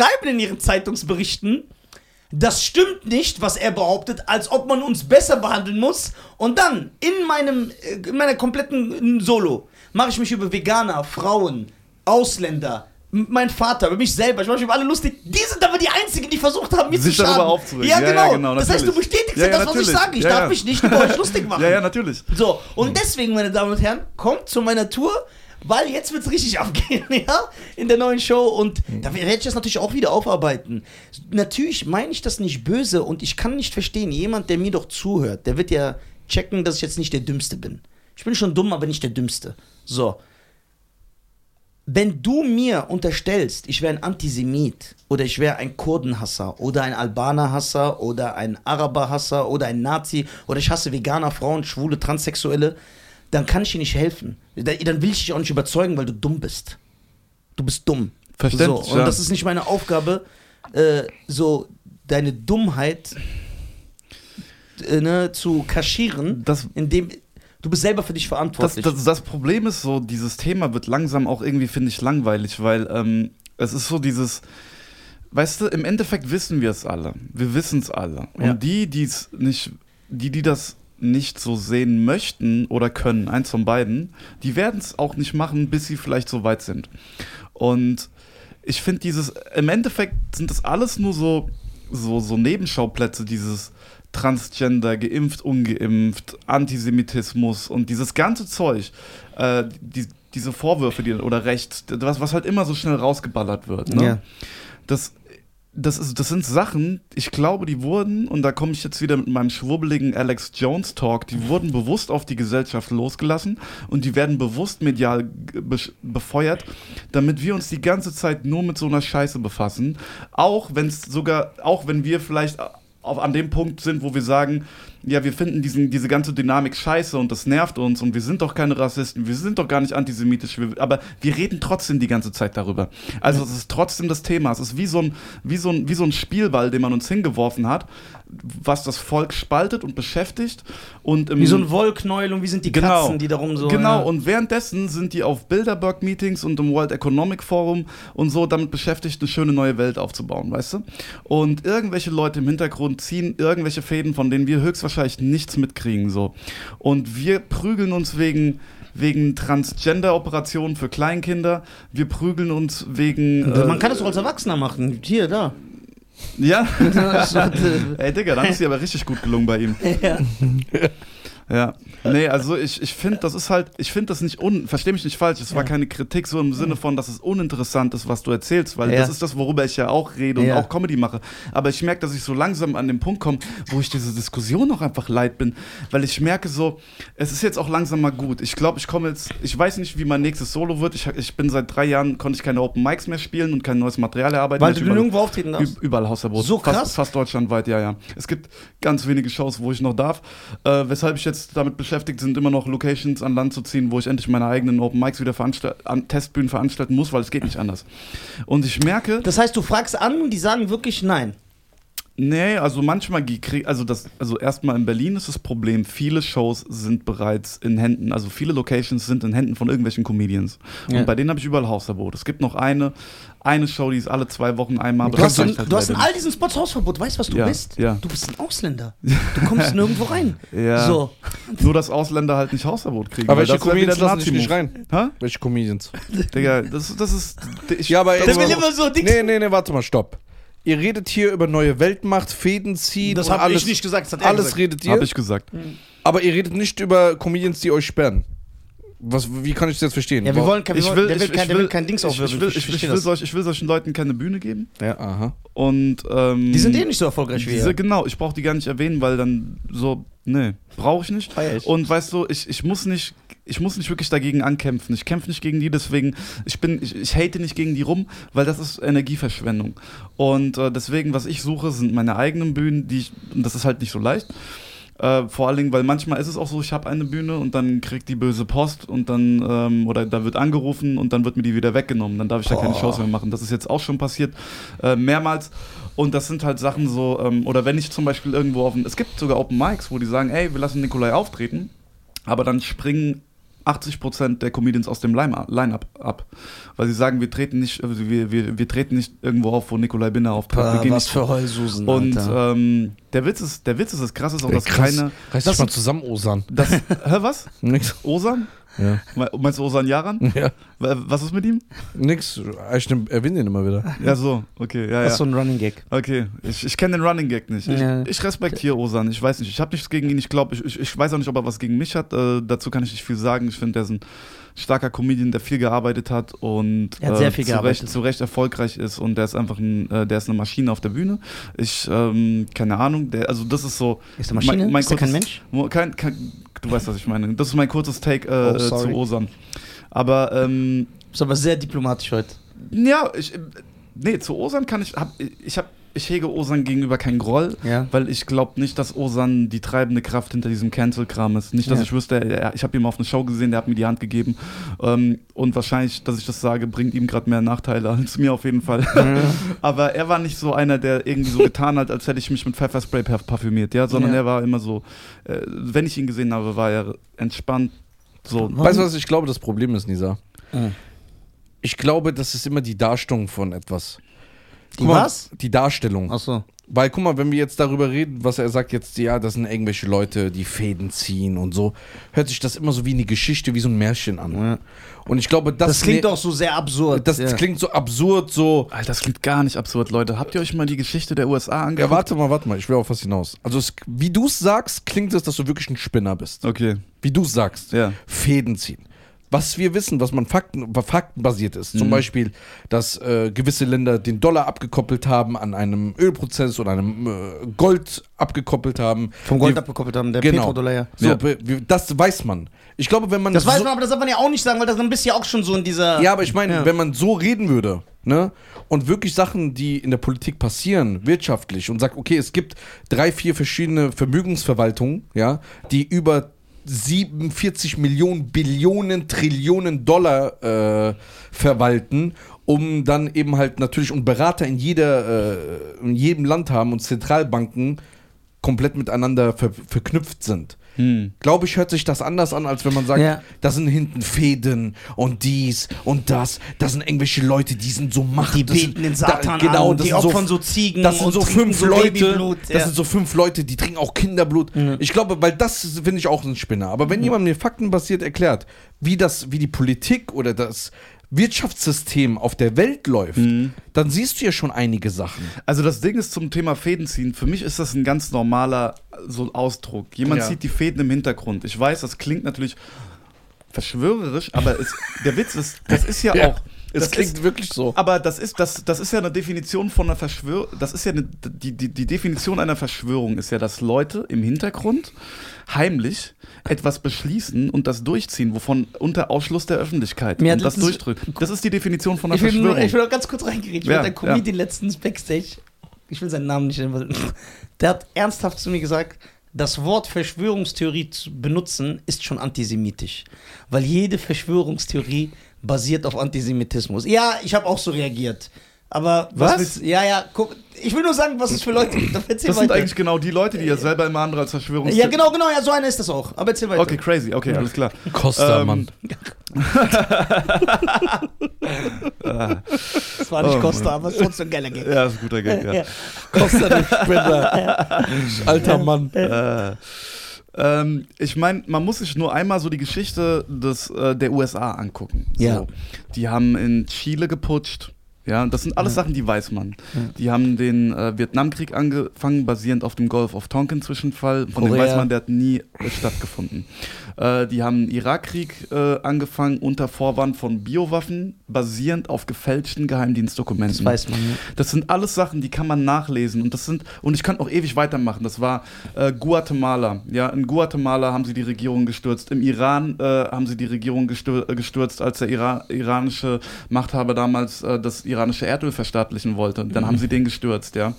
schreiben in ihren Zeitungsberichten, das stimmt nicht, was er behauptet, als ob man uns besser behandeln muss. Und dann in meinem, äh, in meiner kompletten äh, Solo mache ich mich über Veganer, Frauen, Ausländer, mein Vater, über mich selber, ich mache mich über alle lustig. Die sind aber die Einzigen, die versucht haben, mir Sich zu schaden. darüber aufzuregen. Ja, genau. ja, genau, das heißt, du bestätigst Ja, ja, das, was ich sage. Ich darf mich nicht über euch lustig machen. Ja, ja, natürlich. So, und deswegen, meine Damen und Herren, kommt zu meiner Tour, weil jetzt wird's richtig abgehen, ja, in der neuen Show. Und da werde ich das natürlich auch wieder aufarbeiten. Natürlich meine ich das nicht böse und ich kann nicht verstehen, jemand, der mir doch zuhört, der wird ja checken, dass ich jetzt nicht der Dümmste bin. Ich bin schon dumm, aber nicht der Dümmste. So. Wenn du mir unterstellst, ich wäre ein Antisemit oder ich wäre ein Kurdenhasser oder ein Albanerhasser oder ein Araberhasser oder ein Nazi oder ich hasse Veganer, Frauen, Schwule, Transsexuelle, dann kann ich dir nicht helfen. Da- Dann will ich dich auch nicht überzeugen, weil du dumm bist. Du bist dumm. Verständlich, So, und ja. das ist nicht meine Aufgabe, äh, so deine Dummheit äh, ne, zu kaschieren, Das- indem du bist selber für dich Das, verantwortlich. das, das Problem ist so, dieses Thema wird langsam auch irgendwie, finde ich, langweilig, weil ähm, es ist so dieses, weißt du, im Endeffekt wissen wir es alle. Wir wissen es alle. Und Ja. die, die es nicht, die, die das nicht so sehen möchten oder können, eins von beiden, die werden es auch nicht machen, bis sie vielleicht so weit sind. Und ich finde dieses, im Endeffekt sind das alles nur so, so, so Nebenschauplätze, dieses Transgender, geimpft, ungeimpft, Antisemitismus und dieses ganze Zeug, äh, die, diese Vorwürfe die, oder Recht, was, was halt immer so schnell rausgeballert wird. Ne? Ja. Das, das, ist, das sind Sachen, ich glaube, die wurden, und da komme ich jetzt wieder mit meinem schwurbeligen Alex Jones Talk, die wurden bewusst auf die Gesellschaft losgelassen und die werden bewusst medial besch- befeuert, damit wir uns die ganze Zeit nur mit so einer Scheiße befassen. Auch wenn es sogar, auch wenn wir vielleicht auf, an dem Punkt sind, wo wir sagen, ja, wir finden diesen, diese ganze Dynamik scheiße und das nervt uns und wir sind doch keine Rassisten, wir sind doch gar nicht antisemitisch, wir, aber wir reden trotzdem die ganze Zeit darüber. Also es ist trotzdem das Thema. Es ist wie so ein, wie so ein, wie so ein Spielball, den man uns hingeworfen hat, was das Volk spaltet und beschäftigt. Und Wie so ein Wollknäuel und wie sind die Genau. Katzen, die darum so. Genau, ja. und währenddessen sind die auf Bilderberg-Meetings und im World Economic Forum und so damit beschäftigt, eine schöne neue Welt aufzubauen, weißt du? Und irgendwelche Leute im Hintergrund ziehen irgendwelche Fäden, von denen wir höchstwahrscheinlich nichts mitkriegen, so. Und wir prügeln uns wegen wegen Transgender-Operationen für Kleinkinder. Wir prügeln uns wegen. Man äh, kann das auch als Erwachsener machen. Hier, da. Ja. Äh, Ey, Digga, dann ist die aber richtig gut gelungen bei ihm. ja. Ja, nee, also ich, ich finde, das ist halt, ich finde das nicht un, versteh mich nicht falsch, es war Ja. keine Kritik so im Sinne von, dass es uninteressant ist, was du erzählst, weil Ja. das ist das, worüber ich ja auch rede und Ja. auch Comedy mache. Aber ich merke, dass ich so langsam an den Punkt komme, wo ich diese Diskussion auch einfach leid bin, weil ich merke so, es ist jetzt auch langsam mal gut. Ich glaube, ich komme jetzt, ich weiß nicht, wie mein nächstes Solo wird. Ich, ich bin seit drei Jahren, konnte ich keine Open Mics mehr spielen und kein neues Material erarbeiten. Weil du überall- nirgendwo auftreten darfst. Üb- Überall Hausverbot. So krass? Fast, fast deutschlandweit, ja, ja. Es gibt ganz wenige Shows, wo ich noch darf. Äh, weshalb ich jetzt damit beschäftigt sind, immer noch Locations an Land zu ziehen, wo ich endlich meine eigenen Open Mics wieder veranstalt, an Testbühnen veranstalten muss, weil es geht nicht anders. Und ich merke, Das heißt, du fragst an und die sagen wirklich nein. Nee, also manchmal, krieg, also das, also erstmal in Berlin ist das Problem, viele Shows sind bereits in Händen, also viele Locations sind in Händen von irgendwelchen Comedians. Ja. Und bei denen habe ich überall Hausverbot. Es gibt noch eine, eine Show, die ist alle zwei Wochen einmal. Du das hast, in, du hast in all diesen Spots Hausverbot. Weißt du, was du Ja, bist? ja. Du bist ein Ausländer. Du kommst nirgendwo rein. Ja. So. Nur, dass Ausländer halt nicht Hausverbot kriegen. Aber welche das Comedians lassen dich nicht rein? Hä? Welche Comedians? Digga, das, das ist. Ich, Ja, aber jetzt will immer so. Nee, nee, nee, warte mal, stopp. Ihr redet hier über neue Weltmacht, Fäden ziehen Das habe ich nicht gesagt, das hat er alles gesagt. redet ihr, Hab ich gesagt. aber ihr redet nicht über Comedians, die euch sperren. Was, wie kann ich das jetzt verstehen? Ja, wir wollen, kein- Ich will, der will, ich, kein, der will will kein Dings aufwirbeln. ich, will, ich, ich, will solch, ich will solchen Leuten keine Bühne geben. Ja, aha. Und. Ähm, Die sind eh nicht so erfolgreich wie diese, ihr. Genau, ich brauche die gar nicht erwähnen, weil dann so. Nee, brauche ich nicht. Feier ich. Und weißt du, ich, ich muss nicht. Ich muss nicht wirklich dagegen ankämpfen. Ich kämpfe nicht gegen die, deswegen, ich bin, ich, ich hate nicht gegen die rum, weil das ist Energieverschwendung. Und äh, deswegen, was ich suche, sind meine eigenen Bühnen, die ich, und das ist halt nicht so leicht. Äh, vor allen Dingen, weil manchmal ist es auch so, ich habe eine Bühne und dann kriegt die böse Post und dann, ähm, oder da wird angerufen und dann wird mir die wieder weggenommen. Dann darf ich da keine Shows mehr machen. Das ist jetzt auch schon passiert, äh, mehrmals. Und das sind halt Sachen so, ähm, oder wenn ich zum Beispiel irgendwo auf, es gibt sogar Open Mics, wo die sagen, ey, wir lassen Nikolai auftreten, aber dann springen 80% der Comedians aus dem Line- Line-Up ab. Weil sie sagen, wir treten nicht, also wir, wir, wir treten nicht irgendwo auf, wo Nikolai Binder Boah, gehen was nicht für Heulsusen, und ähm, der Witz ist, der Witz ist, das krasse ist auch, dass Krass. keine. Reiß das dich mal zusammen, Osan. Das, hä, was? Nix. Osan? Ja. Me- Meinst du Osan Yaran? Ja. Wa- Was ist mit ihm? Nix. Ich erwähne den immer wieder. Ja, so, okay, ja, Das ja. ist so ein Running Gag. Okay, ich, ich kenne den Running Gag nicht. Ich, Ja. ich respektiere Osan. Ich weiß nicht, ich habe nichts gegen ihn. Ich glaube, ich, ich, ich weiß auch nicht, ob er was gegen mich hat. Äh, dazu kann ich nicht viel sagen. Ich finde, der ist ein starker Comedian, der viel gearbeitet hat und Er hat sehr viel zu, gearbeitet. Recht, zu Recht erfolgreich ist und der ist einfach ein, äh, der ist eine Maschine auf der Bühne. Ich, ähm, keine Ahnung, der, also das ist so. Ist der Maschine? Mein, mein ist der kein Mensch? Kein, kein, du weißt, was ich meine. Das ist mein kurzes Take äh, Oh, äh, zu Osan. Aber ähm, Ist aber sehr diplomatisch heute. ja, ich, nee, zu Osan kann ich, hab, ich hab, ich hege Osan gegenüber keinen Groll, Ja. weil ich glaube nicht, dass Osan die treibende Kraft hinter diesem Cancel-Kram ist. Nicht, dass Ja. ich wüsste, er, ich habe ihn mal auf eine Show gesehen, der hat mir die Hand gegeben ähm, und wahrscheinlich, dass ich das sage, bringt ihm gerade mehr Nachteile als mir auf jeden Fall. Aber er war nicht so einer, der irgendwie so getan hat, als hätte ich mich mit Pfefferspray parfümiert, ja, sondern Ja. er war immer so, äh, wenn ich ihn gesehen habe, war er entspannt. So, Weißt du, was ich glaube, das Problem ist, Nisa? Mhm. Ich glaube, das ist immer die Darstellung von etwas. Die mal, was? Die Darstellung. Achso. Weil, guck mal, wenn wir jetzt darüber reden, was er sagt jetzt, ja, das sind irgendwelche Leute, die Fäden ziehen und so, hört sich das immer so wie eine Geschichte, wie so ein Märchen an. Ja. Und ich glaube, das, Das, klingt ne- doch so sehr absurd. das, ja. klingt so absurd, so. Alter, das klingt gar nicht absurd, Leute. Habt ihr euch mal die Geschichte der USA Ja, angeguckt? warte mal, warte mal, ich will auf was hinaus. Also, es, wie du es sagst, klingt es, dass du wirklich ein Spinner bist. Okay, Wie du es sagst. ja. Fäden ziehen. Was wir wissen, was man Fakten, faktenbasiert ist, zum Mhm. Beispiel, dass äh, gewisse Länder den Dollar abgekoppelt haben an einem Ölprozess oder einem äh, Gold abgekoppelt haben. Vom Gold Wir- abgekoppelt haben, der Genau. Petrodollar, ja. So, Ja. das weiß man. Ich glaube, wenn man Das so, weiß man, aber das darf man ja auch nicht sagen, weil das dann bist ja auch schon so in dieser. Ja, aber ich meine, Ja. wenn man so reden würde, ne, und wirklich Sachen, die in der Politik passieren, wirtschaftlich, und sagt, okay, es gibt drei, vier verschiedene Vermögensverwaltungen, ja, die über 47 Millionen Billionen Trillionen Dollar äh, verwalten, um dann eben halt natürlich und Berater in jeder, äh, in jedem Land haben und Zentralbanken komplett miteinander ver verknüpft sind. Hm. Glaube ich, hört sich das anders an, als wenn man sagt, Ja. da sind hinten Fäden und dies und das. Das sind irgendwelche Leute, die sind so macht. Die das sind- beten den Satan da, genau, an, das die sind opfern so Ziegen Das sind und so trinken fünf so Leute. Babyblut, Das ja. sind so fünf Leute, die trinken auch Kinderblut. Mhm. Ich glaube, weil das finde ich auch ein Spinner. Aber wenn jemand mir faktenbasiert erklärt, wie das, wie die Politik oder das Wirtschaftssystem auf der Welt läuft, Mhm. dann siehst du ja schon einige Sachen. Also das Ding ist zum Thema Fäden ziehen. Für mich ist das ein ganz normaler so Ausdruck. Jemand Ja. zieht die Fäden im Hintergrund. Ich weiß, das klingt natürlich verschwörerisch, aber es, der Witz ist, das ist ja, auch. Es das klingt ist, wirklich so. aber das ist, das, das ist ja eine Definition von einer Verschwörung. Das ist ja eine, die, die, die Definition einer Verschwörung ist ja, dass Leute im Hintergrund heimlich etwas beschließen und das durchziehen, wovon unter Ausschluss der Öffentlichkeit Mir und das durchdrücken. Das ist die Definition von einer Ich will, nur, Verschwörung. ich will noch ganz kurz reingereden. Ich Ja, ja, ein Comedian letztens Backstage, ich will seinen Namen nicht nennen, weil- der hat ernsthaft zu mir gesagt, das Wort Verschwörungstheorie zu benutzen ist schon antisemitisch. Weil jede Verschwörungstheorie basiert auf Antisemitismus. Ja, ich habe auch so reagiert. Aber was? Was? willst- ja, ja, guck, ich will nur sagen, was es für Leute gibt. Das sind weiter. eigentlich genau die Leute, die ja selber immer andere als Verschwörungs... ja, genau, genau, ja, so einer ist das auch. Aber erzähl weiter. Okay, crazy, okay, alles klar. Costa, Ähm, Mann. Das war nicht Oh, Costa, aber es ist trotzdem ein geiler Gag. Ja, ist ein guter Gag, ja. Ja. Costa, der Spinner. Alter Mann. Äh, ähm, ich meine, man muss sich nur einmal so die Geschichte des, äh, der USA angucken. So. Ja. Die haben in Chile geputscht. Ja, das sind alles Sachen, die weiß man. Die haben den äh, Vietnamkrieg angefangen, basierend auf dem Gulf of Tonkin Zwischenfall. Von dem Korea. weiß man, der hat nie äh, stattgefunden. Äh, die haben den Irakkrieg äh, angefangen unter Vorwand von Biowaffen, basierend auf gefälschten Geheimdienstdokumenten. Das weiß man. Ja. Das sind alles Sachen, die kann man nachlesen und das sind und ich kann auch ewig weitermachen. Das war äh, Guatemala. Ja, in Guatemala haben sie die Regierung gestürzt. Im Iran äh, haben sie die Regierung gestür gestürzt, als der Ira iranische Machthaber damals das iranische Erdöl verstaatlichen wollte. Dann haben sie den gestürzt. Ja.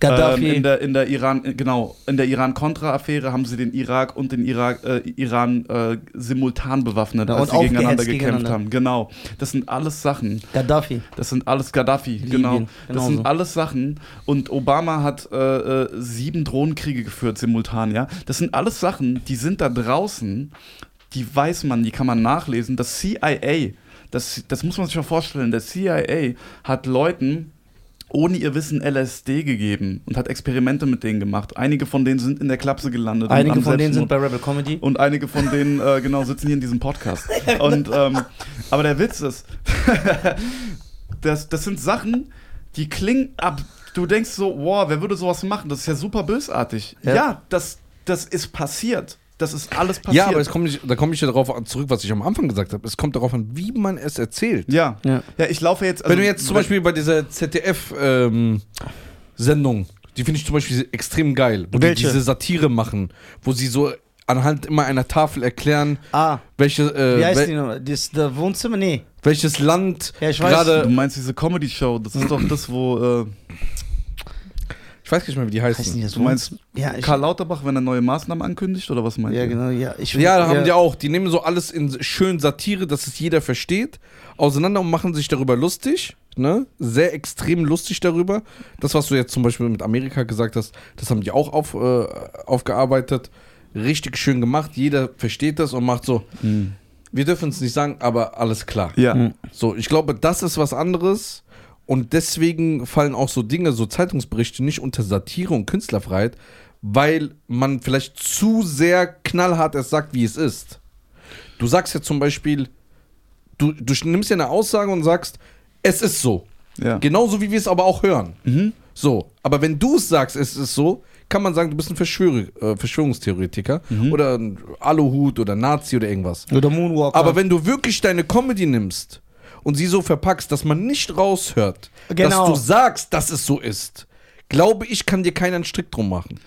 Gaddafi. Ähm, in der in der Iran äh, genau in der Iran-Contra-Affäre haben sie den Irak und den Irak äh, Iran äh, simultan bewaffnet, Ja, als und sie gegeneinander gekämpft gegeneinander. haben. Genau. Das sind alles Sachen. Gaddafi. Das sind alles Gaddafi, Libyen, genau. Das genauso. sind alles Sachen. Und Obama hat äh, äh, sieben Drohnenkriege geführt simultan, ja. Das sind alles Sachen, die sind da draußen. die weiß man, die kann man nachlesen. Das CIA, das, das muss man sich mal vorstellen, der CIA hat Leuten ohne ihr Wissen LSD gegeben und hat Experimente mit denen gemacht. Einige von denen sind in der Klapse gelandet. Einige von denen sind bei Rebel Comedy. und einige von denen, äh, genau, sitzen hier in diesem Podcast. Und, ähm, aber der Witz ist, das, das sind Sachen, die klingen ab. Du denkst so, wow, wer würde sowas machen? Das ist ja super bösartig. Ja. Ja, das, das ist passiert. Das ist alles passiert. Ja, aber es kommt nicht, da komme ich ja darauf zurück, was ich am Anfang gesagt habe. Es kommt darauf an, wie man es erzählt. ja. Ja. ja. ich laufe jetzt. also Wenn du jetzt zum Beispiel bei dieser ZDF-Sendung, die finde ich zum Beispiel extrem geil, wo Welche? die diese Satire machen, wo sie so anhand immer einer Tafel erklären, Ah, welche, äh, wie heißt wel- die noch? Das der Wohnzimmer? Nee. welches Land Ja, ich weiß. Du gerade. meinst diese Comedy-Show, das ist doch das, wo äh, Ich weiß nicht mehr, wie die heißen. nicht das du meinst? Ja, ich, Karl Lauterbach, wenn er neue Maßnahmen ankündigt, oder was meinst ja, du? genau. Ja, ich, Ja, da haben die auch. Die nehmen so alles in schön Satire, dass es jeder versteht, auseinander und machen sich darüber lustig. Ne? Sehr extrem lustig darüber. Das, was du jetzt zum Beispiel mit Amerika gesagt hast, das haben die auch auf, äh, aufgearbeitet. Richtig schön gemacht. Jeder versteht das und macht so. Hm. Wir dürfen es nicht sagen, aber alles klar. Ja. Mhm. So, ich glaube, das ist was anderes. Und deswegen fallen auch so Dinge, so Zeitungsberichte nicht unter Satire und Künstlerfreiheit, weil man vielleicht zu sehr knallhart es sagt, wie es ist. Du sagst ja zum Beispiel, du, du nimmst ja eine Aussage und sagst, es ist so. ja. Genauso wie wir es aber auch hören. Mhm. So, aber wenn du es sagst, es ist so, kann man sagen, du bist ein Verschwörer, äh, Verschwörungstheoretiker Mhm. oder ein Aluhut oder Nazi oder irgendwas. Oder Moonwalker. Aber wenn du wirklich deine Comedy nimmst und sie so verpackst, dass man nicht raushört, Genau. dass du sagst, dass es so ist, glaube ich, kann dir keiner einen Strick drum machen.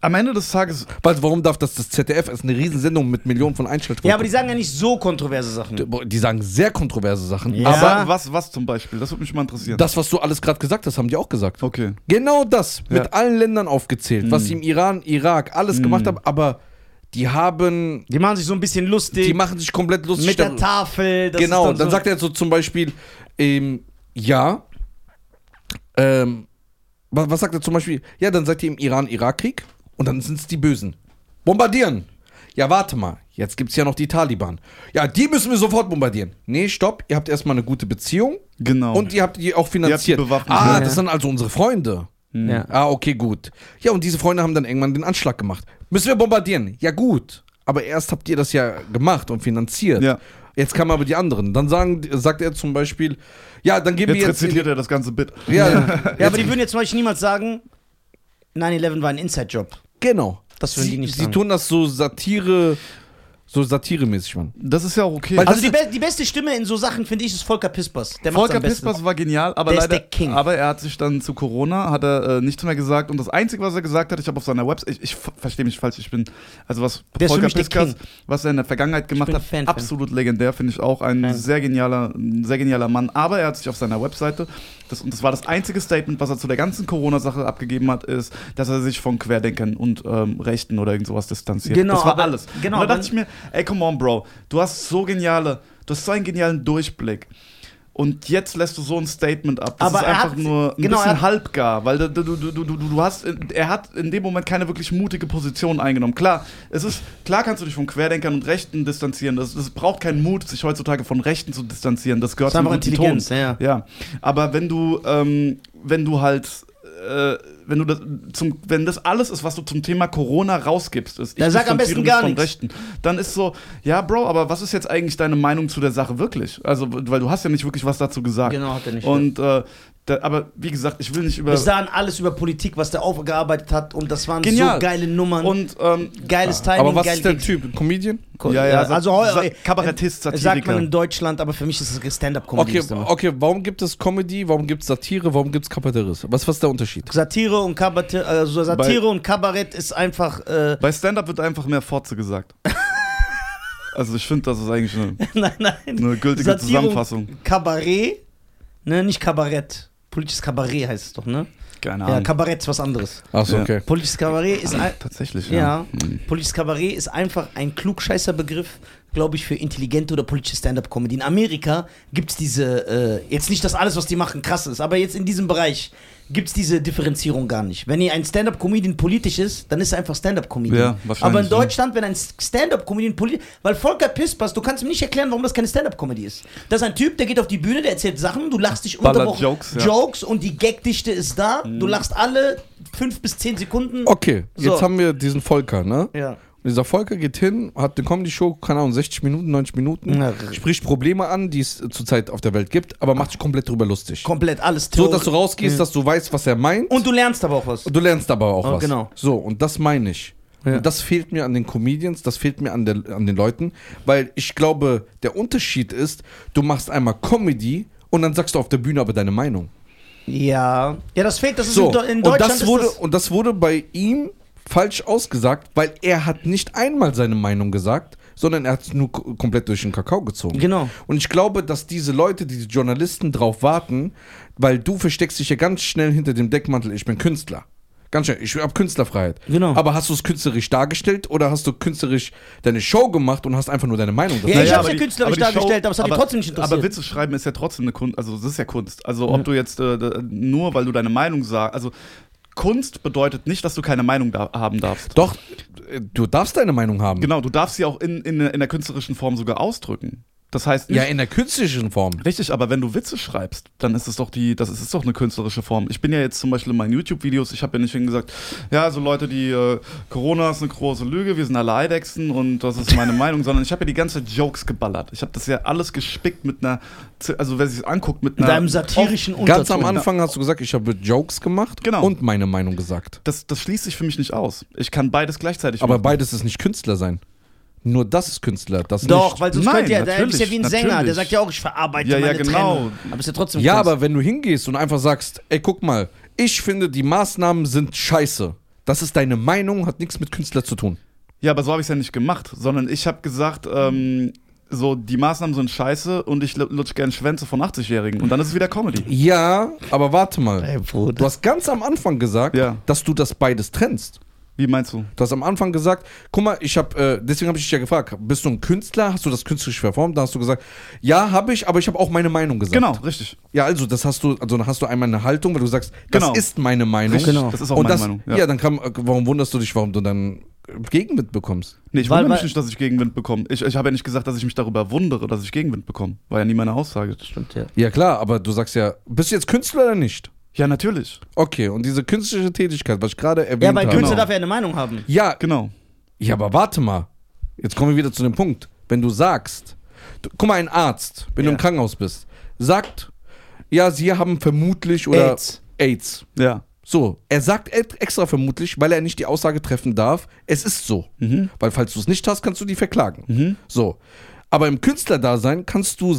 Am Ende des Tages, Weil warum darf das das ZDF? Es ist eine Riesensendung mit Millionen von Einschaltquoten. ja, aber die sagen ja nicht so kontroverse Sachen. die, sagen sehr kontroverse Sachen. Ja. Aber was, was zum Beispiel? Das würde mich mal interessieren. das, was du alles gerade gesagt hast, haben die auch gesagt. okay. Genau das, mit Ja. allen Ländern aufgezählt, was sie im Iran, Irak, alles gemacht haben, aber die haben, Die machen sich so ein bisschen lustig. die machen sich komplett lustig. mit der. Tafel. Das genau, ist dann, so, sagt er so zum Beispiel, ähm, ja, ähm, was, was sagt er zum Beispiel? Ja, dann seid ihr im Iran-Irak-Krieg und dann sind es die Bösen. Bombardieren. Ja, warte mal, jetzt gibt es ja noch die Taliban. Ja, die müssen wir sofort bombardieren. Nee, stopp, ihr habt erstmal eine gute Beziehung Genau. und ihr habt die auch finanziert. Ihr habt die bewaffnet. ah, das sind also unsere Freunde. Ja. Ah, okay, gut. Ja, und diese Freunde haben dann irgendwann den Anschlag gemacht. Müssen wir bombardieren? Ja, gut. Aber erst habt ihr das ja gemacht und finanziert. Ja. Jetzt kamen aber die anderen. Dann sagen, sagt er zum Beispiel, ja, dann geben Jetzt wir jetzt. rezitiert er das ganze Bit. ja, Ja, aber die würden jetzt zum Beispiel niemals sagen, 9-11 war ein Inside-Job. genau. Das würden sie, die nicht sie sagen. tun das so Satire, so satiremäßig, Mann. Das ist ja auch okay. Weil Also die, be die beste Stimme in so Sachen, finde ich, ist Volker Pispers. Der Volker. Pispers war genial, aber Der ist leider, der King. aber er hat sich dann zu Corona hat er äh, nichts mehr gesagt und das einzige, was er gesagt hat, ich habe auf seiner Website, ich, ich verstehe mich falsch, ich bin also was Der Volker Pispers, was er in der Vergangenheit gemacht hat, Fan absolut legendär, finde ich auch ein Fan. sehr genialer, ein sehr genialer Mann. Aber er hat sich auf seiner Webseite das, und das war das einzige Statement, was er zu der ganzen Corona-Sache abgegeben hat, ist, dass er sich von Querdenkern und ähm, Rechten oder irgend sowas distanziert. Genau, das war aber- alles. genau, und da aber- dachte ich mir, ey, come on, Bro, du hast so geniale, du hast so einen genialen Durchblick. Und jetzt lässt du so ein Statement ab. Das Aber ist einfach hat- nur ein genau, bisschen hat- halbgar, weil du, du, du, du, du, hast, er hat in dem Moment keine wirklich mutige Position eingenommen. Klar, es ist, klar kannst du dich von Querdenkern und Rechten distanzieren. Das, das braucht keinen Mut, sich heutzutage von Rechten zu distanzieren. Das gehört Das ist einfach Intelligenz, Ton. ja. Ja, aber wenn du, ähm, wenn du halt, äh, wenn du das zum, wenn das alles ist, was du zum Thema Corona rausgibst, ist, Dann sag am besten gar von nichts. Rechten, dann ist so, ja, Bro, aber was ist jetzt eigentlich deine Meinung zu der Sache wirklich? Also, weil du hast ja nicht wirklich was dazu gesagt. Genau, hat er nicht. Und äh, da, aber wie gesagt, ich will nicht über Bis dahin alles über Politik, was der aufgearbeitet hat und das waren Genial. so geile Nummern. und ähm, geiles Timing. Aber was ist der. Typ? Ein Comedian? Ja, ja, Sa- also heu- äh, Kabarettist, äh, Sagt Satiriker. man in Deutschland, aber für mich ist es Stand-up-Comedy. Okay, okay, warum gibt es Comedy, warum gibt es Satire, warum gibt es Kabarettismus? Was, was ist der Unterschied? Satire und Kabarett, also Satire und Kabarett ist einfach, äh, Bei Stand-up wird einfach mehr Fotze gesagt. also ich finde, das ist eigentlich eine, nein, nein. eine gültige Satire Zusammenfassung. Und Kabarett, ne, nicht Kabarett. Politisches Kabarett heißt es doch, ne? Keine Ja, Ahnung. Kabarett ist was anderes. Achso, Ja. okay. Politisches Kabarett ist ein, Tatsächlich, ja, ja. Hm. politisches Kabarett ist einfach ein klugscheißer Begriff, glaube ich, für intelligente oder politische Stand-up-Comedy. In Amerika gibt es diese, äh, jetzt nicht, dass alles, was die machen, krass ist, aber jetzt in diesem Bereich gibt es diese Differenzierung gar nicht. Wenn ihr ein Stand-up-Comedian politisch ist, dann ist er einfach Stand-up-Comedian. Ja, wahrscheinlich, aber in ja. Deutschland, wenn ein Stand-up-Comedian politisch, weil Volker Pispers, du kannst mir nicht erklären, warum das keine Stand-up-Comedy ist. Das ist ein Typ, der geht auf die Bühne, der erzählt Sachen, du lachst dich unterbrochen. Jokes, ja. Jokes und die Gagdichte ist da, du lachst alle fünf bis zehn Sekunden. Okay, So. jetzt haben wir diesen Volker, ne? Ja. Und dieser Volker geht hin, hat eine Comedy-Show, keine Ahnung, 60 Minuten, 90 Minuten, Ja. spricht Probleme an, die es zurzeit auf der Welt gibt, aber macht sich komplett drüber lustig. Komplett alles So, dass du rausgehst, dass du weißt, was er meint. Und du lernst aber auch was. Und du lernst aber auch Oh, was. genau. So, und das meine ich. Ja. Und das fehlt mir an den Comedians, das fehlt mir an, der, an den Leuten, weil ich glaube, der Unterschied ist, du machst einmal Comedy und dann sagst du auf der Bühne aber deine Meinung. Ja. Ja, das fehlt, das ist So, in, in und, Deutschland. das ist wurde, das, und das wurde bei ihm falsch ausgesagt, weil er hat nicht einmal seine Meinung gesagt, sondern er hat es nur komplett durch den Kakao gezogen. Genau. Und ich glaube, dass diese Leute, diese Journalisten drauf warten, weil du versteckst dich ja ganz schnell hinter dem Deckmantel, ich bin Künstler. Ganz schnell, ich habe Künstlerfreiheit. Genau. Aber hast du es künstlerisch dargestellt oder hast du künstlerisch deine Show gemacht und hast einfach nur deine Meinung dazu? Ja, ich hab's aber ja künstlerisch die Show- dargestellt, aber es hat die trotzdem nicht interessiert. Aber Witze schreiben ist ja trotzdem eine Kunst, also das ist ja Kunst. Also ob du jetzt äh, nur, weil du deine Meinung sagst, also Kunst bedeutet nicht, dass du keine Meinung da haben darfst. Doch, du darfst deine Meinung haben. Genau, du darfst sie auch in, in, in der künstlerischen Form sogar ausdrücken. Das heißt Ja, in der künstlerischen Form. Richtig, aber wenn du Witze schreibst, dann ist es doch die, das ist, ist doch eine künstlerische Form. Ich bin ja jetzt zum Beispiel in meinen YouTube-Videos, ich habe ja nicht gesagt, ja, also Leute, die äh, Corona ist eine große Lüge, wir sind alle Eidechsen und das ist meine Meinung, sondern ich habe ja die ganze Zeit Jokes geballert. Ich habe das ja alles gespickt mit einer, also wer sich anguckt, mit mit einer. einem satirischen Ganz am Unterton. Anfang hast du gesagt, ich habe Jokes gemacht Genau. und meine Meinung gesagt. Das, das schließt sich für mich nicht aus. Ich kann beides gleichzeitig Aber machen. beides ist nicht Künstler sein. Nur das ist Künstler, das Doch, nicht. weil sonst Nein, könnt ihr, der ist ja natürlich, wie ein Sänger, der natürlich. sagt ja auch, ich verarbeite Ja, ja, meine genau. Tränen. Aber ist ja trotzdem Ja, Kunst. aber wenn du hingehst und einfach sagst, ey, guck mal, ich finde, die Maßnahmen sind scheiße. Das ist deine Meinung, hat nichts mit Künstler zu tun. Ja, aber so habe ich es ja nicht gemacht, sondern ich habe gesagt, ähm, so, die Maßnahmen sind scheiße und ich lutsch gern Schwänze von 80-Jährigen. Und dann ist es wieder Comedy. Ja, aber warte mal. Ey, Bruder. Du hast ganz am Anfang gesagt, Ja. dass du das beides trennst. Wie meinst du? Du hast am Anfang gesagt, guck mal, ich habe, äh, deswegen habe ich dich ja gefragt, bist du ein Künstler? Hast du das künstlerisch verformt? Da hast du gesagt, ja, habe ich, aber ich habe auch meine Meinung gesagt. Genau, richtig. Ja, also das hast du, also dann hast du einmal eine Haltung, weil du sagst, das Genau. ist meine Meinung. Richtig, Genau. das ist auch Und meine das, Meinung. Ja. dann kam, äh, warum wunderst du dich, warum du dann Gegenwind bekommst? Nee, ich Weil- wundere mich weil- nicht, dass ich Gegenwind bekomme. Ich, ich habe ja nicht gesagt, dass ich mich darüber wundere, dass ich Gegenwind bekomme. War ja nie meine Aussage. Stimmt, ja. Ja klar, aber du sagst ja, bist du jetzt Künstler oder nicht? Ja, natürlich. Okay, und diese künstlerische Tätigkeit, was ich gerade erwähnt Ja, weil habe. Künstler Genau. darf ja eine Meinung haben. Ja, Genau. ja, aber warte mal. Jetzt kommen wir wieder zu dem Punkt. Wenn du sagst, du, guck mal, ein Arzt, wenn du Ja. im Krankenhaus bist, sagt, ja, sie haben vermutlich oder AIDS. AIDS. Ja. So, er sagt extra vermutlich, weil er nicht die Aussage treffen darf, es ist so. Mhm. Weil falls du es nicht hast, kannst du die verklagen. So. Aber im Künstlerdasein kannst du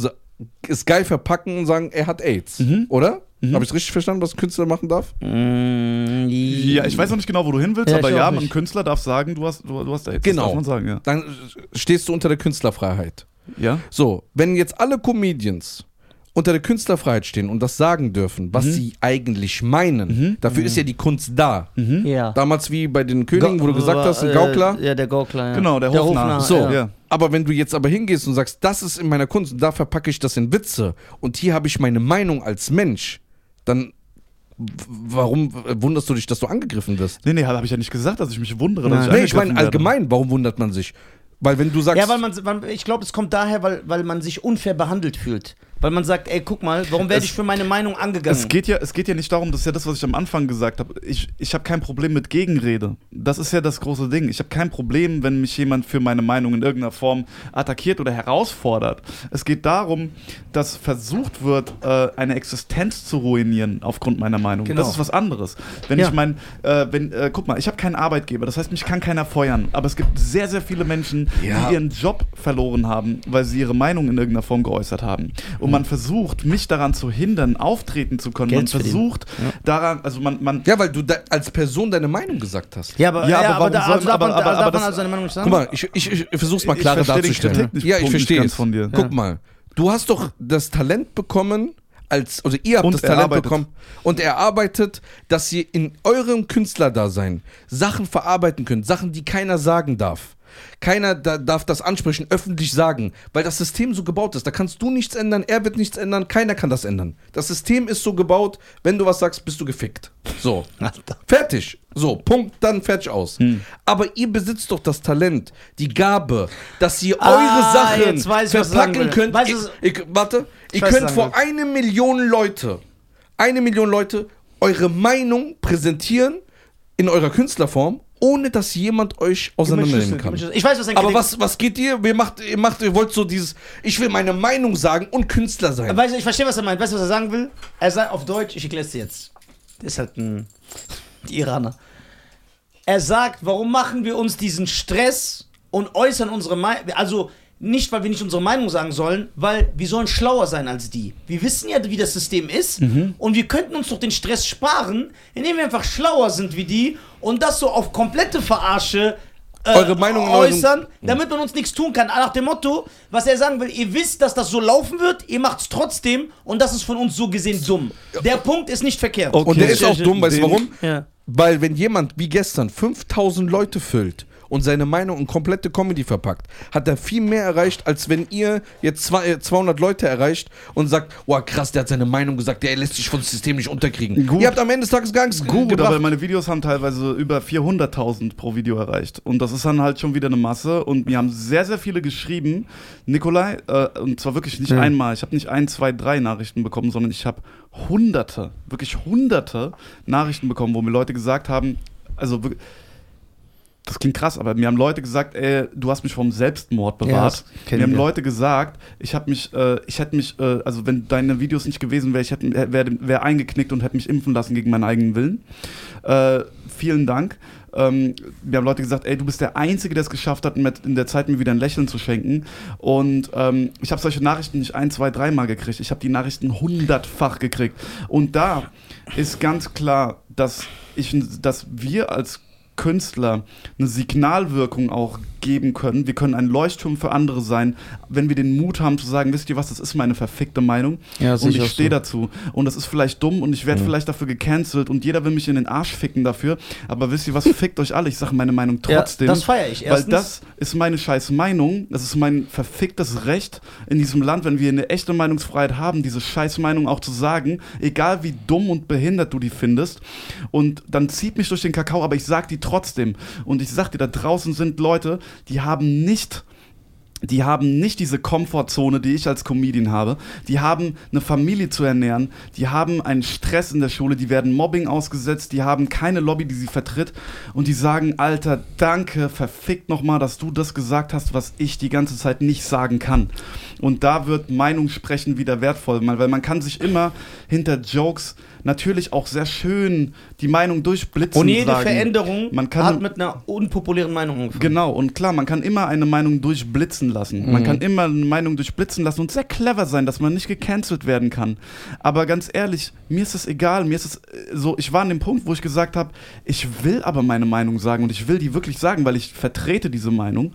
es geil verpacken und sagen, er hat AIDS. Mhm. Oder? Habe ich es richtig verstanden, was ein Künstler machen darf? Mm, Ja, ich weiß noch nicht genau, wo du hin willst, Ja, aber ja, ein. Künstler darf sagen, du hast, du, du hast AIDS. Genau. Das darf man sagen, ja. Dann äh, stehst du unter der Künstlerfreiheit. Ja? So, wenn jetzt alle Comedians unter der Künstlerfreiheit stehen und das sagen dürfen, was sie eigentlich meinen, dafür ist ja die Kunst da. Ja. Damals wie bei den Königen, wo du gesagt hast, ein Äh, Gaukler. Ja, der Gaukler. Ja. Genau, der Hofnarr. So, ja. Ja. aber wenn du jetzt aber hingehst und sagst, das ist in meiner Kunst und da verpacke ich das in Witze und hier habe ich meine Meinung als Mensch, dann warum wunderst du dich, dass du angegriffen wirst? Nee, nee, habe ich ja nicht gesagt, dass ich mich wundere, Nein. dass ich Nee, ich meine werde. allgemein, warum wundert man sich? Weil wenn du sagst, Ja, weil man, man ich glaube, es kommt daher, weil, weil man sich unfair behandelt fühlt. Weil man sagt, ey, guck mal, warum werde ich für meine Meinung angegangen? Es geht, ja, es geht ja nicht darum, das ist ja das, was ich am Anfang gesagt habe. Ich, ich habe kein Problem mit Gegenrede. Das ist ja das große Ding. Ich habe kein Problem, wenn mich jemand für meine Meinung in irgendeiner Form attackiert oder herausfordert. Es geht darum, dass versucht wird, äh, eine Existenz zu ruinieren aufgrund meiner Meinung. Genau. Das ist was anderes. Wenn Ja. ich mein, äh, wenn, äh, guck mal, ich habe keinen Arbeitgeber, das heißt, mich kann keiner feuern. Aber es gibt sehr, sehr viele Menschen, Ja. die ihren Job verloren haben, weil sie ihre Meinung in irgendeiner Form geäußert haben. Und man versucht, mich daran zu hindern, auftreten zu können. Geld man versucht daran, also man, man ja, weil du da als Person deine Meinung gesagt hast. ja, aber, Ja, ja, aber aber, da, soll- also darf aber- man, aber- darf aber man das- also seine Meinung nicht sagen? Guck mal, ich, ich, ich versuch's mal Ich klarer darzustellen. Ja, ich verstehe es. von dir. Guck Ja. mal, du hast doch das Talent bekommen, als, also ihr habt Und das Talent bekommen und erarbeitet, dass ihr in eurem Künstlerdasein Sachen verarbeiten könnt, Sachen, die keiner sagen darf. Keiner da, darf das ansprechen, öffentlich sagen, weil das System so gebaut ist. Da kannst du nichts ändern, er wird nichts ändern, keiner kann das ändern. Das System ist so gebaut, wenn du was sagst, bist du gefickt. So. Fertig. So, Punkt, dann fertig aus. Aber ihr besitzt doch das Talent, die Gabe, dass ihr Ah, eure Sachen ich, verpacken könnt. Weißt Ihr, du, ihr, warte, ihr weiß, was könnt vor eine Million Leute, eine Million Leute, eure Meinung präsentieren in eurer Künstlerform, ohne dass jemand euch auseinandernehmen kann. Ich weiß, was ein Aber was, was geht ihr? Ihr macht, ihr macht, ihr wollt so dieses, ich will meine Meinung sagen und Künstler sein. Weißt du, ich verstehe, was er meint. Weißt du, was er sagen will? Er sagt auf Deutsch, ich erkläre es dir jetzt. Der ist halt ein die Iraner. Er sagt, warum machen wir uns diesen Stress und äußern unsere Meinung, also nicht, weil wir nicht unsere Meinung sagen sollen, weil wir sollen schlauer sein als die. Wir wissen ja, wie das System ist und wir könnten uns doch den Stress sparen, indem wir einfach schlauer sind wie die und das so auf komplette Verarsche äh, Eure Meinung äußern, damit man uns nichts tun kann. Nach dem Motto, was er sagen will, ihr wisst, dass das so laufen wird, ihr macht es trotzdem und das ist von uns so gesehen dumm. Der Punkt ist nicht verkehrt. Okay. und der ist auch dumm, weißt du warum? Ja. Weil wenn jemand wie gestern 5000 Leute füllt und seine Meinung in komplette Comedy verpackt, hat er viel mehr erreicht, als wenn ihr jetzt zwei, äh, 200 Leute erreicht und sagt, wow krass, der hat seine Meinung gesagt, der lässt sich vom System nicht unterkriegen. Gut. Ihr habt am Ende des Tages gar nichts Gut, gebracht. aber meine Videos haben teilweise über 400.000 pro Video erreicht. Und das ist dann halt schon wieder eine Masse. Und mir haben sehr, sehr viele geschrieben, Nikolai, äh, und zwar wirklich nicht Ja. einmal, ich habe nicht ein, zwei, drei Nachrichten bekommen, sondern ich habe hunderte, wirklich hunderte Nachrichten bekommen, wo mir Leute gesagt haben, also wirklich, das klingt krass, aber mir haben Leute gesagt, ey, du hast mich vom Selbstmord Ja, bewahrt. das mir haben wir. Leute gesagt, ich habe mich, äh, ich hätte mich, äh, also wenn deine Videos nicht gewesen wären, ich hätte wäre wär eingeknickt und hätte mich impfen lassen gegen meinen eigenen Willen. Äh, vielen Dank. Ähm, mir haben Leute gesagt, ey, du bist der Einzige, der es geschafft hat, mit in der Zeit mir wieder ein Lächeln zu schenken. Und ähm, ich habe solche Nachrichten nicht ein, zwei, dreimal gekriegt. Ich habe die Nachrichten hundertfach gekriegt. Und da ist ganz klar, dass, ich, dass wir als Künstler eine Signalwirkung auch geben können. Wir können ein Leuchtturm für andere sein, wenn wir den Mut haben zu sagen, wisst ihr was, das ist meine verfickte Meinung Ja, und ich stehe so. dazu. Und das ist vielleicht dumm und ich werde Mhm. vielleicht dafür gecancelt und jeder will mich in den Arsch ficken dafür. Aber wisst ihr was, fickt euch alle. Ich sage meine Meinung Ja, trotzdem. das feiere ich. Weil Erstens, das ist meine scheiß Meinung, das ist mein verficktes Recht in diesem Land, wenn wir eine echte Meinungsfreiheit haben, diese scheiß Meinung auch zu sagen, egal wie dumm und behindert du die findest. Und dann zieht mich durch den Kakao, aber ich sag die trotzdem. Und ich sag dir, da draußen sind Leute, die haben nicht die haben nicht diese Komfortzone, die ich als Comedian habe. Die haben eine Familie zu ernähren. Die haben einen Stress in der Schule. Die werden Mobbing ausgesetzt. Die haben keine Lobby, die sie vertritt. Und die sagen, Alter, danke, verfickt nochmal, dass du das gesagt hast, was ich die ganze Zeit nicht sagen kann. Und da wird Meinung sprechen wieder wertvoll, weil man kann sich immer hinter Jokes natürlich auch sehr schön die Meinung durchblitzen und jede sagen. Veränderung Man kann- hat mit einer unpopulären Meinung angefangen. Genau, und klar, man kann immer eine Meinung durchblitzen lassen. Man Mhm. kann immer eine Meinung durchblitzen lassen und sehr clever sein, dass man nicht gecancelt werden kann. Aber ganz ehrlich, mir ist es egal, mir ist es äh, so, ich war an dem Punkt, wo ich gesagt habe, ich will aber meine Meinung sagen und ich will die wirklich sagen, weil ich vertrete diese Meinung.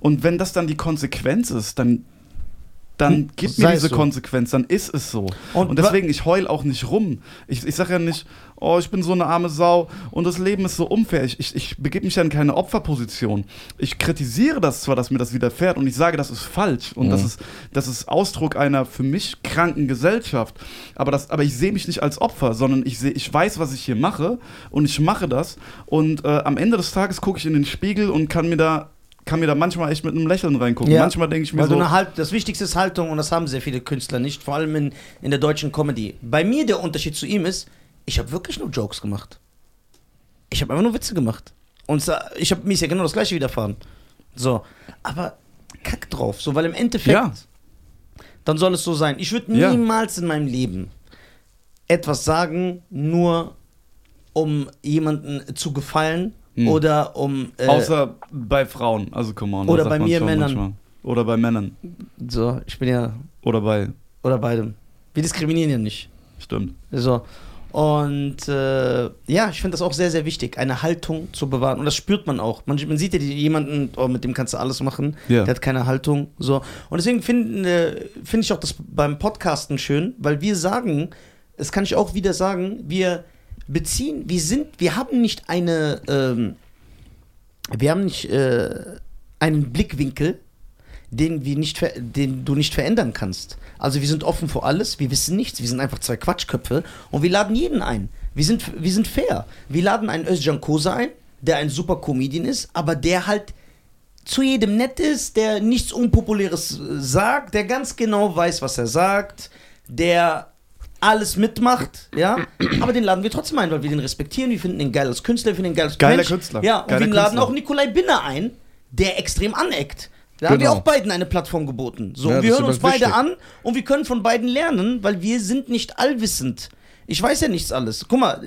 Und wenn das dann die Konsequenz ist, dann dann Hm, gib sei mir es diese so. Konsequenz, dann ist es so. Und Und, deswegen, ich heul auch nicht rum. Ich, ich sage ja nicht, oh, ich bin so eine arme Sau und das Leben ist so unfair. Ich, ich, ich begebe mich ja in keine Opferposition. Ich kritisiere das zwar, dass mir das widerfährt und ich sage, das ist falsch und das, ist, das ist Ausdruck einer für mich kranken Gesellschaft. Aber, das, aber ich sehe mich nicht als Opfer, sondern ich, seh, ich weiß, was ich hier mache und ich mache das. Und äh, am Ende des Tages gucke ich in den Spiegel und kann mir da kann mir da manchmal echt mit einem Lächeln reingucken. Ja. Manchmal denke ich mir Weil so, eine halt, das Wichtigste ist Haltung und das haben sehr viele Künstler nicht, vor allem in, in der deutschen Comedy. Bei mir der Unterschied zu ihm ist, ich habe wirklich nur Jokes gemacht. Ich habe einfach nur Witze gemacht. Und ich habe mir ist ja genau das gleiche widerfahren. So, aber kack drauf, so, weil im Endeffekt, Ja. dann soll es so sein. Ich würde Ja. niemals in meinem Leben etwas sagen, nur um jemanden zu gefallen Hm. oder um. äh, Außer bei Frauen, also come on. Oder bei mir Männern. manchmal. Oder bei Männern. so, ich bin ja. Oder bei, Oder beidem. Wir diskriminieren ja nicht. stimmt. So. Und äh, ja, ich finde das auch sehr, sehr wichtig, eine Haltung zu bewahren. Und das spürt man auch. Man, man sieht ja jemanden, oh, mit dem kannst du alles machen, Ja. der hat keine Haltung. So. Und deswegen finde äh, find ich auch das beim Podcasten schön, weil wir sagen, das kann ich auch wieder sagen, wir beziehen, wir sind, wir haben nicht eine, ähm, wir haben nicht äh, einen Blickwinkel, den, wir nicht, den du nicht verändern kannst. Also wir sind offen für alles, wir wissen nichts, wir sind einfach zwei Quatschköpfe und wir laden jeden ein. Wir sind, wir sind fair. Wir laden einen Özcan Kosa ein, der ein super Comedian ist, aber der halt zu jedem nett ist, der nichts Unpopuläres äh, sagt, der ganz genau weiß, was er sagt, der alles mitmacht, ja, aber den laden wir trotzdem ein, weil wir den respektieren, wir finden ihn geil als Künstler, wir finden ihn geil als Geiler Mensch. Künstler. Ja, und Geiler wir laden Künstler. auch Nikolai Binner ein, der extrem aneckt. Da haben wir Genau. auch beiden eine Plattform geboten. So, Ja, und wir hören uns beide wichtig. an und wir können von beiden lernen, weil wir sind nicht allwissend. Ich weiß ja nichts alles. Guck mal,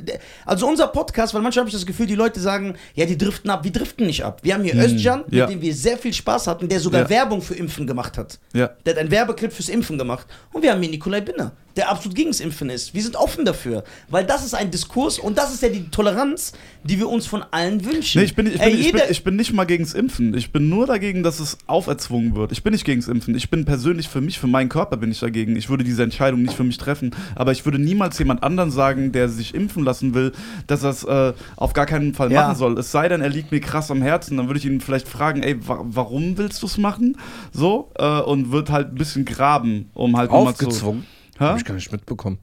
also unser Podcast, weil manchmal habe ich das Gefühl, die Leute sagen, ja, die driften ab. Wir driften nicht ab. Wir haben hier Özcan, ja. mit dem wir sehr viel Spaß hatten, der sogar Ja. Werbung für Impfen gemacht hat. Ja. Der hat einen Werbeclip fürs Impfen gemacht. Und wir haben hier Nikolai Binner, der absolut gegen das Impfen ist. Wir sind offen dafür. Weil das ist ein Diskurs und das ist ja die Toleranz, die wir uns von allen wünschen. Nee, ich bin, ich, Ey, bin, ich, bin, ich bin nicht mal gegens Impfen. Ich bin nur dagegen, dass es auferzwungen wird. Ich bin nicht gegens Impfen. Ich bin persönlich für mich, für meinen Körper bin ich dagegen. Ich würde diese Entscheidung nicht für mich treffen. Aber ich würde niemals jemand anderen sagen, der sich impfen lassen will, dass er es äh, auf gar keinen Fall Ja. machen soll. Es sei denn, er liegt mir krass am Herzen. Dann würde ich ihn vielleicht fragen, ey, wa warum willst du es machen? So, äh, und wird halt ein bisschen graben, um halt nochmal zu. Aufgezwungen. Hä? Hab ich gar nicht mitbekommen.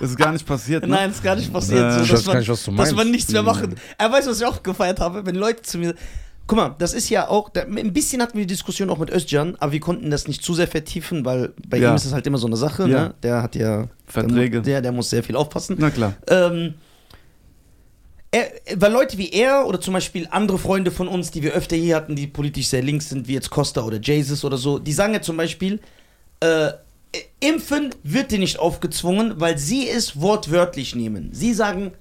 Ist gar nicht passiert. Ne? Nein, ist gar nicht passiert. Äh, so, ich dass weiß man, gar nicht, was du Dass man nichts mehr machen. Er weiß, was ich auch gefeiert habe, wenn Leute zu mir. Guck mal, das ist ja auch, da, ein bisschen hatten wir die Diskussion auch mit Özcan, aber wir konnten das nicht zu sehr vertiefen, weil bei Ja. ihm ist es halt immer so eine Sache, Ja. ne? Der hat ja Verträge. Der, der muss sehr viel aufpassen. Na klar. Ähm, er, weil Leute wie er oder zum Beispiel andere Freunde von uns, die wir öfter hier hatten, die politisch sehr links sind, wie jetzt Costa oder Jesus oder so, die sagen ja zum Beispiel, äh, Impfen wird dir nicht aufgezwungen, weil sie es wortwörtlich nehmen. Sie sagen,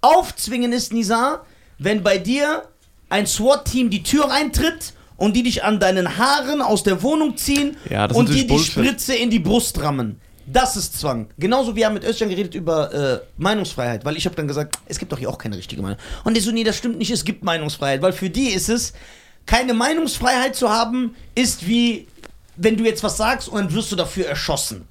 aufzwingen ist, Nisa, wenn bei dir ein SWAT-Team die Tür eintritt und die dich an deinen Haaren aus der Wohnung ziehen Ja, und dir die Bullshit. Spritze in die Brust rammen. Das ist Zwang. Genauso wir haben mit Özcan geredet über äh, Meinungsfreiheit, weil ich habe dann gesagt, es gibt doch hier auch keine richtige Meinung. Und der so, nee, das stimmt nicht, es gibt Meinungsfreiheit, weil für die ist es, keine Meinungsfreiheit zu haben, ist wie, wenn du jetzt was sagst und dann wirst du dafür erschossen.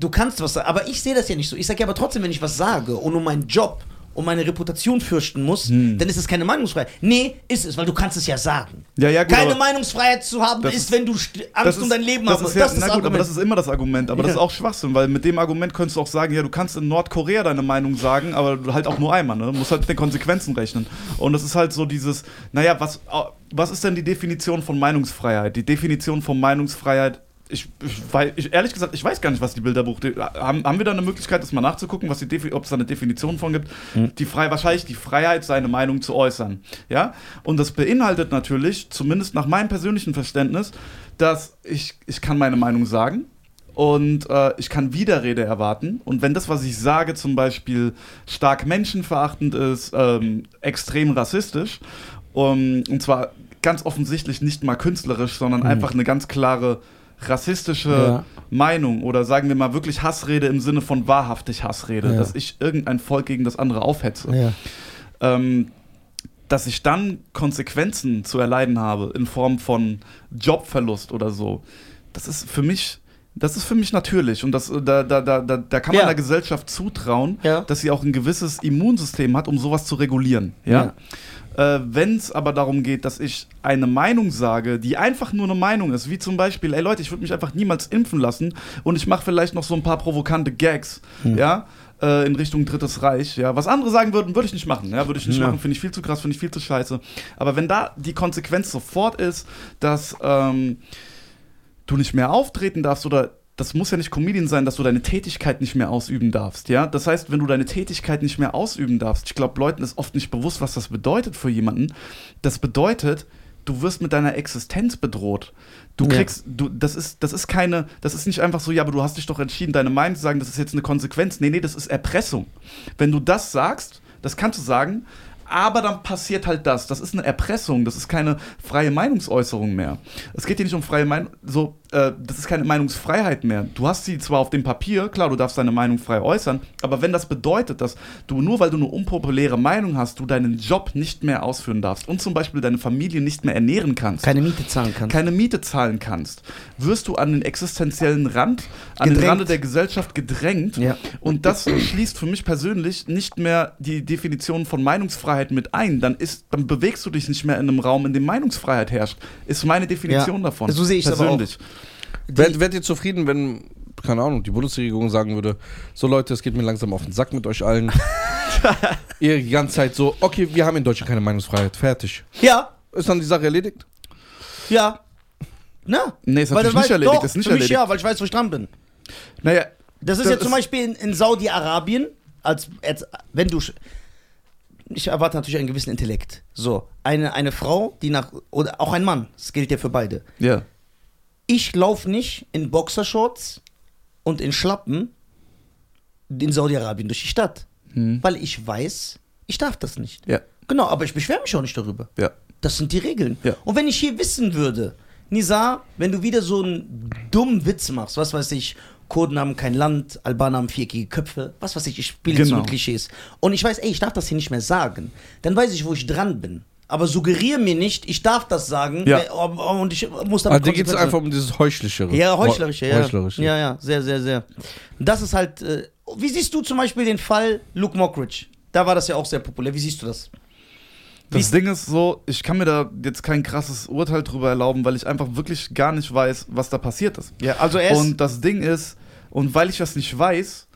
Du kannst was sagen, aber ich sehe das ja nicht so. Ich sage ja aber trotzdem, wenn ich was sage und um meinen Job und meine Reputation fürchten muss, Hm. dann ist es keine Meinungsfreiheit. Nee, ist es, weil du kannst es ja sagen. Ja, ja, gut, keine Meinungsfreiheit zu haben, Das ist, ist- wenn du st- Angst um dein Leben das ist musst. ja, das ist na das gut, aber das ist immer das Argument. Aber das Ja. ist auch Schwachsinn, weil mit dem Argument könntest du auch sagen, ja, du kannst in Nordkorea deine Meinung sagen, aber halt auch nur einmal, ne? Du musst halt mit den Konsequenzen rechnen. Und das ist halt so dieses, naja, was, was ist denn die Definition von Meinungsfreiheit? Die Definition von Meinungsfreiheit. Ich, ich, weil, ich, ehrlich gesagt, ich weiß gar nicht, was die Bilderbuch. Die, haben, haben wir da eine Möglichkeit, das mal nachzugucken, was die ob es da eine Definition von gibt? Die frei, wahrscheinlich die Freiheit, seine Meinung zu äußern. Ja? Und das beinhaltet natürlich, zumindest nach meinem persönlichen Verständnis, dass ich, ich kann meine Meinung sagen und äh, ich kann Widerrede erwarten. Und wenn das, was ich sage, zum Beispiel stark menschenverachtend ist, ähm, extrem rassistisch, um, und zwar ganz offensichtlich nicht mal künstlerisch, sondern einfach eine ganz klare rassistische Ja. Meinung oder sagen wir mal wirklich Hassrede im Sinne von wahrhaftig Hassrede, Ja. dass ich irgendein Volk gegen das andere aufhetze ja. ähm, dass ich dann Konsequenzen zu erleiden habe in Form von Jobverlust oder so, das ist für mich, das ist für mich natürlich und das, da, da, da, da, kann man Ja. der Gesellschaft zutrauen, Ja. dass sie auch ein gewisses Immunsystem hat, um sowas zu regulieren. Ja. Äh, Wenn es aber darum geht, dass ich eine Meinung sage, die einfach nur eine Meinung ist, wie zum Beispiel, ey Leute, ich würde mich einfach niemals impfen lassen und ich mache vielleicht noch so ein paar provokante Gags, ja, äh, in Richtung Drittes Reich, ja. Was andere sagen würden, würde ich nicht machen, ja, würde ich nicht Ja. machen, finde ich viel zu krass, finde ich viel zu scheiße. Aber wenn da die Konsequenz sofort ist, dass ähm, du nicht mehr auftreten darfst oder das muss ja nicht Comedian sein, dass du deine Tätigkeit nicht mehr ausüben darfst, ja? Das heißt, wenn du deine Tätigkeit nicht mehr ausüben darfst, ich glaube, Leuten ist oft nicht bewusst, was das bedeutet für jemanden. Das bedeutet, du wirst mit deiner Existenz bedroht. Du Ja. kriegst, du, das ist, das ist keine, das ist nicht einfach so, ja, aber du hast dich doch entschieden, deine Meinung zu sagen, das ist jetzt eine Konsequenz. Nee, nee, das ist Erpressung. Wenn du das sagst, das kannst du sagen, aber dann passiert halt das. Das ist eine Erpressung, das ist keine freie Meinungsäußerung mehr. Es geht hier nicht um freie Meinung. So, äh, das ist keine Meinungsfreiheit mehr. Du hast sie zwar auf dem Papier, klar, du darfst deine Meinung frei äußern, aber wenn das bedeutet, dass du nur weil du eine unpopuläre Meinung hast, du deinen Job nicht mehr ausführen darfst und zum Beispiel deine Familie nicht mehr ernähren kannst, Keine Miete zahlen kannst. keine Miete zahlen kannst, wirst du an den existenziellen Rand, an den Gedrängt. Rande der Gesellschaft gedrängt. Ja. Und das schließt für mich persönlich nicht mehr die Definition von Meinungsfreiheit mit ein. Dann, ist, dann bewegst du dich nicht mehr in einem Raum, in dem Meinungsfreiheit herrscht. Ist meine Definition Ja. davon. So sehe ich's aber auch. Wärt ihr zufrieden, wenn, keine Ahnung, die Bundesregierung sagen würde, so Leute, es geht mir langsam auf den Sack mit euch allen. ihr die ganze Zeit so, okay, wir haben in Deutschland keine Meinungsfreiheit, fertig. Ja, Ist dann die Sache erledigt? ja. Na? Nee, ist natürlich nicht erledigt. Doch, ist nicht für mich erledigt. ja, weil ich weiß, wo ich dran bin. Naja, Das ist Das ja zum Beispiel in, in Saudi-Arabien, als, als wenn du. Ich erwarte natürlich einen gewissen Intellekt. So, eine, eine Frau, die nach. Oder auch ein Mann, das gilt ja für beide. ja. Ich laufe nicht in Boxershorts und in Schlappen in Saudi-Arabien durch die Stadt. Hm. Weil ich weiß, ich darf das nicht. Ja. Genau, aber ich beschwere mich auch nicht darüber. Ja. Das sind die Regeln. Ja. Und wenn ich hier wissen würde, Nisa, wenn du wieder so einen dummen Witz machst, was weiß ich, Kurden haben kein Land, Albaner haben viereckige Köpfe, was weiß ich, ich spiele jetzt Genau. mit Klischees. Und ich weiß, ey, ich darf das hier nicht mehr sagen. Dann weiß ich, wo ich dran bin. Aber suggeriere mir nicht, ich darf das sagen Ja. äh, und ich muss dann. Also dir geht es einfach um dieses Heuchlerische. Ja, heuchlerische, ja. Heuchlerische. Ja, ja, sehr, sehr, sehr. Das ist halt. Äh, wie siehst du zum Beispiel den Fall Luke Mockridge? Da war das ja auch sehr populär. Wie siehst du das? Das Ding ist so, ich kann mir da jetzt kein krasses Urteil drüber erlauben, weil ich einfach wirklich gar nicht weiß, was da passiert ist. Ja, also er ist. Und das Ding ist, und weil ich das nicht weiß,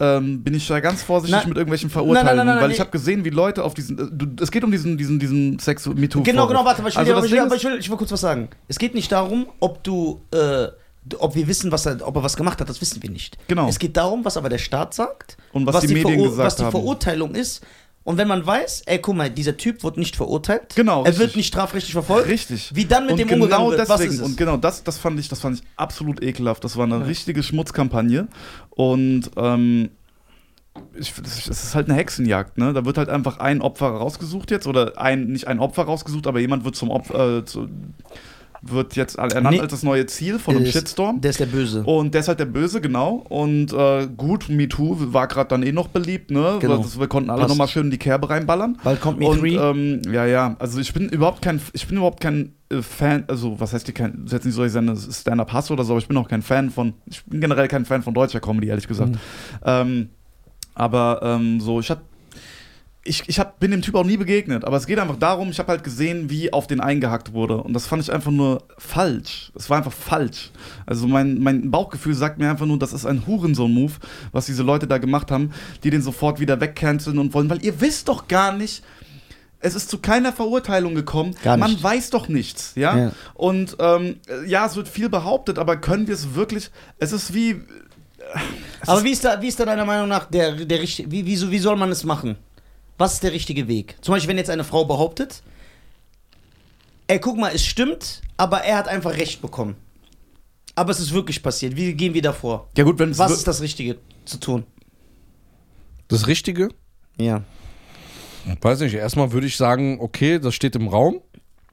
ähm, bin ich da ganz vorsichtig Na- mit irgendwelchen Verurteilungen, nein, nein, weil ich habe gesehen, wie Leute auf diesen, äh, du, es geht um diesen, diesen, diesen sex MeToo. Genau, genau, warte, aber ich will, also aber ich, will, aber ich, will, ich will kurz was sagen. Es geht nicht darum, ob du, äh, ob wir wissen, was er, ob er was gemacht hat, das wissen wir nicht. Genau. Es geht darum, was aber der Staat sagt Und was die Medien Verur- gesagt was die haben. Verurteilung ist. Und wenn man weiß, ey, guck mal, dieser Typ wird nicht verurteilt, Genau, er wird richtig. nicht strafrechtlich verfolgt, Richtig. wie dann mit und dem genau umgegangen wird, was deswegen, ist es? Und genau das, das, fand ich, das fand ich absolut ekelhaft. Das war eine richtige Schmutzkampagne. Und ähm, ich, es ist halt eine Hexenjagd, ne? Da wird halt einfach ein Opfer rausgesucht jetzt, oder ein, nicht ein Opfer rausgesucht, aber jemand wird zum Opfer, äh, zu, wird jetzt ernannt Nee. als das neue Ziel von einem ist- Shitstorm. Der ist der Böse. Und der ist halt der Böse, genau. Und äh, gut, MeToo war gerade dann eh noch beliebt, ne? Genau. Das, wir konnten alle nochmal schön in die Kerbe reinballern. Bald kommt Me Und Three. ähm, ja, ja, also ich bin überhaupt kein, ich bin überhaupt kein äh, Fan, also was heißt die kein, jetzt nicht so, ich seine Stand-up hasse oder so, aber ich bin auch kein Fan von, ich bin generell kein Fan von deutscher Comedy, ehrlich gesagt. Mhm. Ähm, aber ähm, so, ich hab, ich, ich hab, bin dem Typ auch nie begegnet, aber es geht einfach darum, ich habe halt gesehen, wie auf den eingehackt wurde und das fand ich einfach nur falsch. Es war einfach falsch. Also mein, mein Bauchgefühl sagt mir einfach nur, das ist ein Hurensohn-Move, was diese Leute da gemacht haben, die den sofort wieder wegcanceln und wollen, weil ihr wisst doch gar nicht, es ist zu keiner Verurteilung gekommen. Gar Man nicht. weiß doch nichts, ja. Ja. Und ähm, ja, es wird viel behauptet, aber können wir es wirklich? Es ist wie. es Aber ist- wie ist, da, wie ist da deiner Meinung nach der, der richtige, wie, wie, wie soll man es machen? Was ist der richtige Weg? Zum Beispiel, wenn jetzt eine Frau behauptet, ey, guck mal, es stimmt, aber er hat einfach Recht bekommen. Aber es ist wirklich passiert. Wie gehen wir davor? Ja gut, wenn es Was ist das Richtige zu tun? Das Richtige? Ja. Weiß nicht. Erstmal würde ich sagen, okay, das steht im Raum.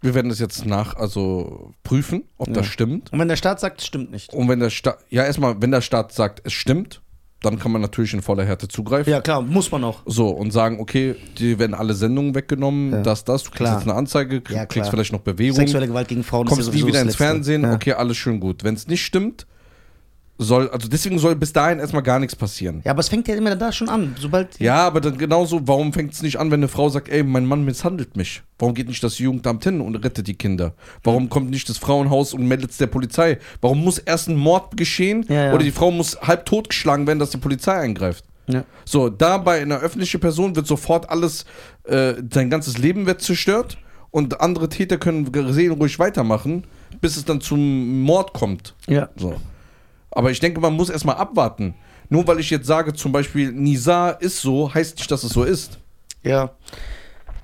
Wir werden das jetzt nach, also prüfen, ob das Ja. stimmt. Und wenn der Staat sagt, es stimmt nicht. Und wenn der Staat, ja, erstmal, wenn der Staat sagt, es stimmt, dann kann man natürlich in voller Härte zugreifen. Ja, klar, muss man auch. So, und sagen, okay, die werden alle Sendungen weggenommen, Ja. das, das, du kriegst Klar. jetzt eine Anzeige, kriegst Ja, vielleicht noch Bewegung, Sexuelle Gewalt gegen Frauen kommst ist nie ja wieder ins Letzte. Fernsehen, okay, alles schön gut. Wenn es nicht stimmt, soll, also deswegen soll bis dahin erstmal gar nichts passieren. Ja, aber es fängt ja immer da schon an. Sobald. Ja, aber dann genauso, warum fängt es nicht an, wenn eine Frau sagt, ey, mein Mann misshandelt mich? Warum geht nicht das Jugendamt hin und rettet die Kinder? Warum kommt nicht das Frauenhaus und meldet es der Polizei? Warum muss erst ein Mord geschehen Ja, ja. oder die Frau muss halb totgeschlagen werden, dass die Polizei eingreift? Ja. So, da bei einer öffentlichen Person wird sofort alles, äh, sein ganzes Leben wird zerstört und andere Täter können seelenruhig weitermachen, bis es dann zum Mord kommt. ja. So. Aber ich denke, man muss erstmal abwarten. Nur weil ich jetzt sage, zum Beispiel, Nisa ist so, heißt nicht, dass es so ist. Ja.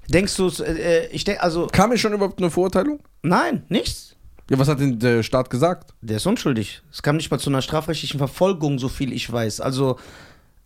Denkst du, es, äh, ich denke, also, Kam mir schon überhaupt eine Verurteilung? nein, nichts. Ja, was hat denn der Staat gesagt? Der ist unschuldig. Es kam nicht mal zu einer strafrechtlichen Verfolgung, so viel ich weiß. Also,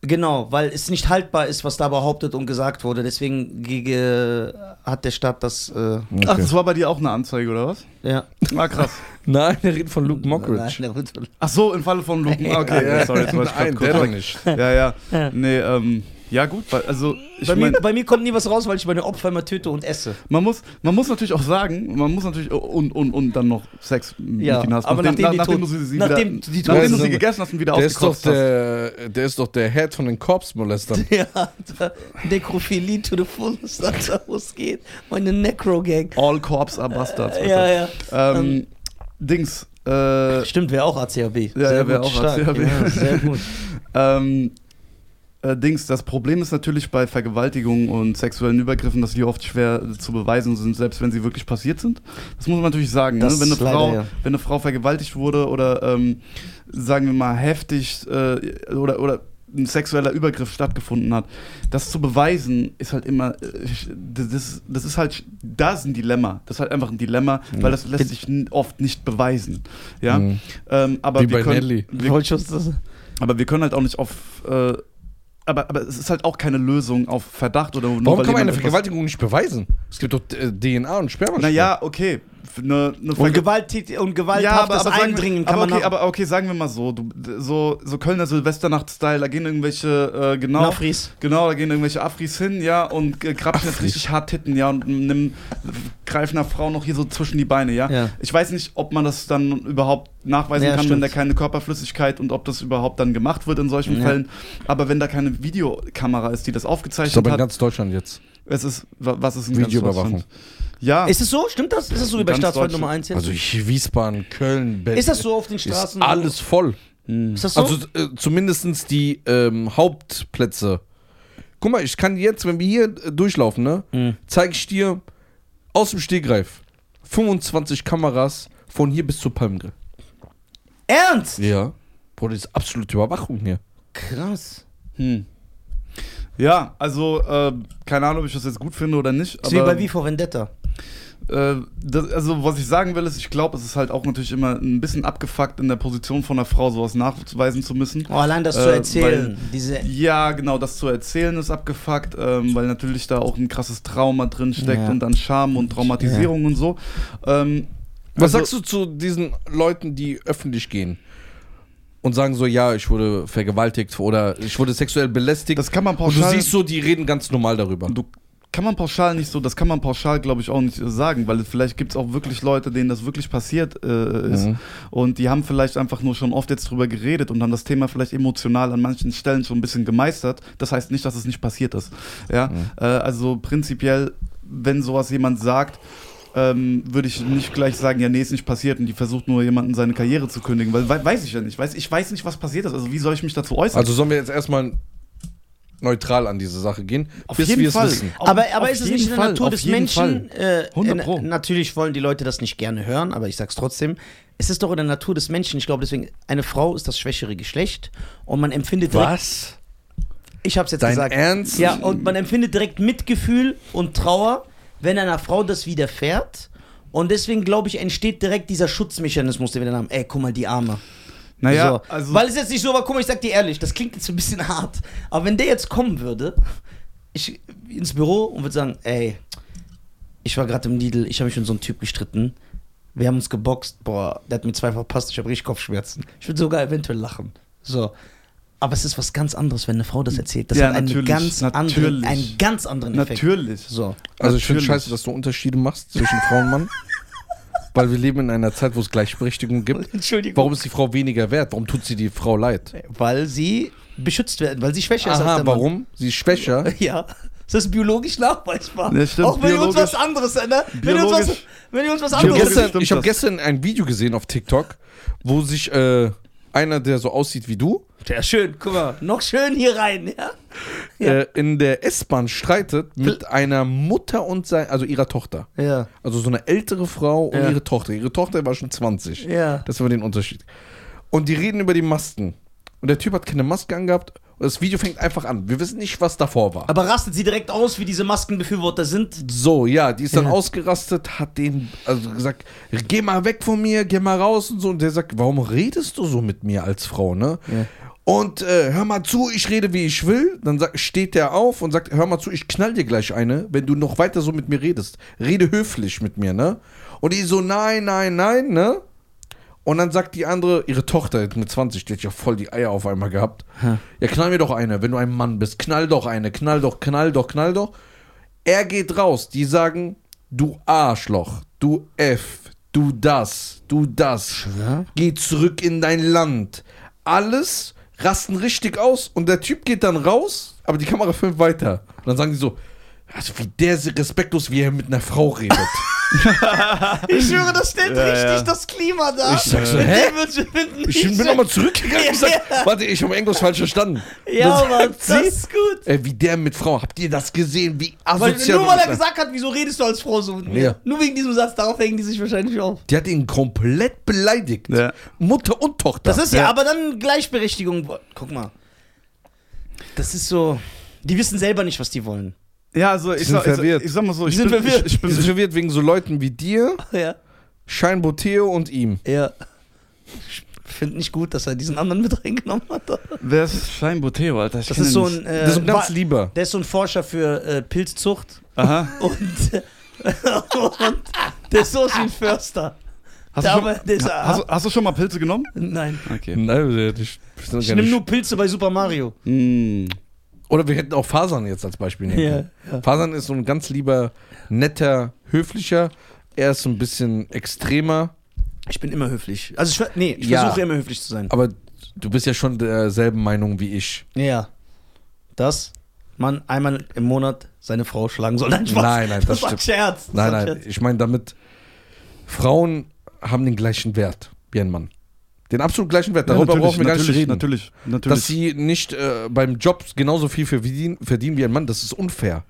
Genau, weil es nicht haltbar ist, was da behauptet und gesagt wurde. Deswegen gege, hat der Staat das. Äh, Ach, das war bei dir auch eine Anzeige, oder was? ja. Ah, krass. Nein, er redet von Luke Mockridge. Nein, der Ach so, im Falle von Luke. Ah, Okay, ja, sorry, jetzt war ich Nein, der doch nicht. Ja, ja. Ja. Nee, ähm, ja gut, weil, also ich bei, mir, meine, bei mir kommt nie was raus, weil ich meine Opfer immer töte und esse. man muss, man muss natürlich auch sagen, man muss natürlich und, und, und dann noch Sex mit Ja, ihnen hast, aber nachdem die nachdem tot- du sie, sie nachdem wieder, die nachdem du sind. sie gegessen hast und wieder Der ist, doch ausgekotzt hast. der, der ist doch der Head von den Korpsmolestern. Ja, Alter. Nekrophilie to the fullest, Alter, wo es geht. Meine Necro-Gang. All Corps are Bastards. Ja, Alter. ja. Ähm, Dings, äh, Stimmt, wäre auch ACAB. Ja, ja, wär auch stark. ACAB. Ja, sehr gut. Ähm, äh, Dings, das Problem ist natürlich bei Vergewaltigungen und sexuellen Übergriffen, dass die oft schwer zu beweisen sind, selbst wenn sie wirklich passiert sind. Das muss man natürlich sagen. Ne? Wenn, eine Frau, ja. wenn eine Frau vergewaltigt wurde oder ähm, sagen wir mal heftig äh, oder, oder ein sexueller Übergriff stattgefunden hat, das zu beweisen ist halt immer, äh, das, das ist halt, da ist ein Dilemma. Das ist halt einfach ein Dilemma, weil das lässt sich oft nicht beweisen. Ja, Mhm. ähm, aber Wie wir bei können, Nelly. Wir, aber wir können halt auch nicht auf. Äh, aber, aber es ist halt auch keine Lösung auf Verdacht oder nur Warum kann man eine Vergewaltigung nicht beweisen? Es gibt doch äh, DNA und Sperma. Naja, okay. Eine, eine Und, Gewalt, und sagen wir- Eindringen kann aber man okay, aber okay, sagen wir mal so, du, so, so Kölner Silvesternacht-Style, da gehen irgendwelche, äh, genau, Nafris. genau, da gehen irgendwelche Afris hin, ja, und äh, krapschen jetzt richtig hart Titten, ja, und nimm, greifen einer Frau noch hier so zwischen die Beine, ja. Ja. Ich weiß nicht, ob man das dann überhaupt nachweisen Ja, kann, wenn stimmt. da keine Körperflüssigkeit und ob das überhaupt dann gemacht wird in solchen Ja. Fällen. Aber wenn da keine Videokamera ist, die das Das ist aufgezeichnet aber in hat, ganz Deutschland jetzt. Es ist, wa- was ist in ganz Videoüberwachung. Ja, Ist es so? Stimmt das? Ist das so wie bei Ganz Staatsfeind. Nummer 1 jetzt? Also ich, Wiesbaden, Köln, Berlin. ist das so auf den Straßen? Ist alles voll. Ist das so? Also äh, zumindest die ähm, Hauptplätze. Guck mal, ich kann jetzt, wenn wir hier äh, durchlaufen, ne, Mhm. zeige ich dir aus dem Stegreif 25 Kameras von hier bis zur Palmgrill. Ernst? Ja. Boah, das ist absolute Überwachung hier. Krass. Hm. Ja, also, äh, keine Ahnung, ob ich das jetzt gut finde oder nicht. Ist wie bei Wie vor Vendetta. äh, das, also, was ich sagen will, ist, ich glaube, es ist halt auch natürlich immer ein bisschen abgefuckt, in der Position von einer Frau sowas nachweisen zu müssen. Oh, allein das Äh, zu erzählen. weil- Diese, Ja, genau, das zu erzählen ist abgefuckt, ähm, weil natürlich da auch ein krasses Trauma drin steckt Ja. und dann Scham und Traumatisierung und so. Ähm, Was also- sagst du zu diesen Leuten, die öffentlich gehen und sagen so, ja, ich wurde vergewaltigt oder ich wurde sexuell belästigt? Das kann man und du pauschal. siehst so, die reden ganz normal darüber. Du kann man pauschal nicht so, das kann man pauschal, glaube ich, auch nicht sagen, weil vielleicht gibt es auch wirklich Leute, denen das wirklich passiert äh, ist. Mhm. Und die haben vielleicht einfach nur schon oft jetzt drüber geredet und haben das Thema vielleicht emotional an manchen Stellen schon ein bisschen gemeistert. Das heißt nicht, dass es nicht passiert ist. Ja, äh, also prinzipiell, wenn sowas jemand sagt, ähm, würde ich nicht gleich sagen, ja, nee, ist nicht passiert und die versucht nur jemanden seine Karriere zu kündigen, weil wei- weiß ich ja nicht. Weiß, ich weiß nicht, was passiert ist. Also wie soll ich mich dazu äußern? Also sollen wir jetzt erstmal neutral an diese Sache gehen, Auf bis jeden wir es wissen. Aber aber auf ist es nicht in der Fall, Natur auf des Menschen? Äh, 100 äh, Pro. natürlich wollen die Leute das nicht gerne hören, aber ich sag's trotzdem. Es ist doch in der Natur des Menschen. Ich glaube, deswegen, eine Frau ist das schwächere Geschlecht und man empfindet direkt. Was? Ich hab's jetzt Dein gesagt. Ernst? Ja, und man empfindet direkt Mitgefühl und Trauer, wenn einer Frau das widerfährt. Und deswegen, glaube ich, entsteht direkt dieser Schutzmechanismus, den wir dann haben. Ey, guck mal, die Arme. naja, so. also. Weil es jetzt nicht so war, guck mal, ich sag dir ehrlich, das klingt jetzt ein bisschen hart. Aber wenn der jetzt kommen würde, ich ins Büro und würde sagen, ey, ich war gerade im Lidl, ich habe mich mit so einem Typ gestritten. Wir haben uns geboxt, boah, der hat mir zwei verpasst, ich habe richtig Kopfschmerzen. Ich würde sogar eventuell lachen. So. Aber es ist was ganz anderes, wenn eine Frau das erzählt. Das Ja, hat einen natürlich, ganz, anderen, natürlich. einen ganz anderen Effekt. natürlich. So. Also ich finde Natürlich. scheiße, dass du Unterschiede machst zwischen Frau und Mann. Weil wir leben in einer Zeit, wo es Gleichberechtigung gibt. Entschuldigung. Warum ist die Frau weniger wert? Warum tut sie die Frau leid? Weil sie beschützt werden, weil sie schwächer ist als Aha, der Mann. warum? Sie ist schwächer. Ja. Das ist biologisch nachweisbar. Ja, stimmt, Auch wenn wir uns biologisch- was anderes, ne? Wenn wir uns was, wenn uns was Ich habe anderes. Gestern, hab gestern ein Video gesehen auf TikTok, wo sich äh, einer, der so aussieht wie du, Ja, schön, guck mal, noch schön hier rein, ja? Ja. äh, in der S-Bahn streitet mit einer Mutter und sein, also ihrer Tochter. Ja. Also so eine ältere Frau und Ja. ihre Tochter. Ihre Tochter war schon 20. Ja. Das war den Unterschied. Und die reden über die Masken. Und der Typ hat keine Maske angehabt. Und das Video fängt einfach an. Wir wissen nicht, was davor war. Aber rastet sie direkt aus, wie diese Maskenbefürworter sind? So, ja, die ist dann Ja. ausgerastet, hat den also gesagt, geh mal weg von mir, geh mal raus und so. Und der sagt, warum redest du so mit mir als Frau, ne? Ja. Und äh, hör mal zu, ich rede wie ich will. Dann sag, steht der auf und sagt, hör mal zu, ich knall dir gleich eine, wenn du noch weiter so mit mir redest. Rede höflich mit mir, ne? Und die so, nein, nein, nein, ne? Und dann sagt die andere, ihre Tochter mit 20, die hat ja voll die Eier auf einmal gehabt. Ja, knall mir doch eine, wenn du ein Mann bist. Knall doch eine, knall doch, knall doch, knall doch. Er geht raus. Die sagen, du Arschloch, du F, du das, du das. Geh zurück in dein Land. Alles rasten richtig aus und der Typ geht dann raus, aber die Kamera filmt weiter. Und dann sagen die so, also wie der respektlos, wie er mit einer Frau redet. Ich schwöre, das stellt Ja, richtig ja. das Klima dar. Ich sag so, hä? Ich bin nochmal zurückgegangen und gesagt, warte, ich habe irgendwas falsch verstanden. Ja, Dann Mann, das ist gut. Ey, wie der mit Frau, habt ihr das gesehen? Wie Weil, asozial nur weil er das gesagt hat, wieso redest du als Frau so mit mir? Ja. Nur wegen diesem Satz, darauf hängen die sich wahrscheinlich auf. Die hat ihn komplett beleidigt. Ja. Mutter und Tochter. Das ist ja, Ja. aber dann Gleichberechtigung. Guck mal. Das ist so. Die wissen selber nicht, was die wollen. Ja, also ich, sind sag, ich, verwirrt. ich sag mal so, ich bin, verwirrt. Ich, ich Die bin sind verwirrt wegen so Leuten wie dir, Ja. Schein Boteo und ihm. Ja. Ich finde nicht gut, dass er diesen anderen mit reingenommen hat. Wer ist Schein Boteo, Alter? Ich Das ist so ein. Äh, Das ist ein ganz lieber. Der ist so ein Forscher für äh, Pilzzucht Aha. und, und der ist so wie ein Förster. Hast du, schon, ist- hast, du- hast du schon mal Pilze genommen? Nein. Okay. Nein, ich, Ich nehme nur Pilze bei Super Mario. Mm. Oder wir hätten auch Fasan jetzt als Beispiel nehmen können. ja. Fasan ist so ein ganz lieber, netter, höflicher. Er ist so ein bisschen extremer. Ich bin immer höflich. Also ich, nee, ich Ja. versuche immer höflich zu sein. Aber du bist ja schon derselben Meinung wie ich. Ja. Das man einmal im Monat seine Frau schlagen soll. Nein, Spaß. Nein, nein, das war stimmt. Scherz. Das Nein, nein, Scherz. ich meine damit, Frauen haben den gleichen Wert wie ein Mann. Den absolut gleichen Wert. Darüber Ja, brauchen wir gar nicht natürlich, reden. Natürlich, natürlich. Dass sie nicht äh, beim Job genauso viel verdienen, verdienen wie ein Mann, das ist unfair.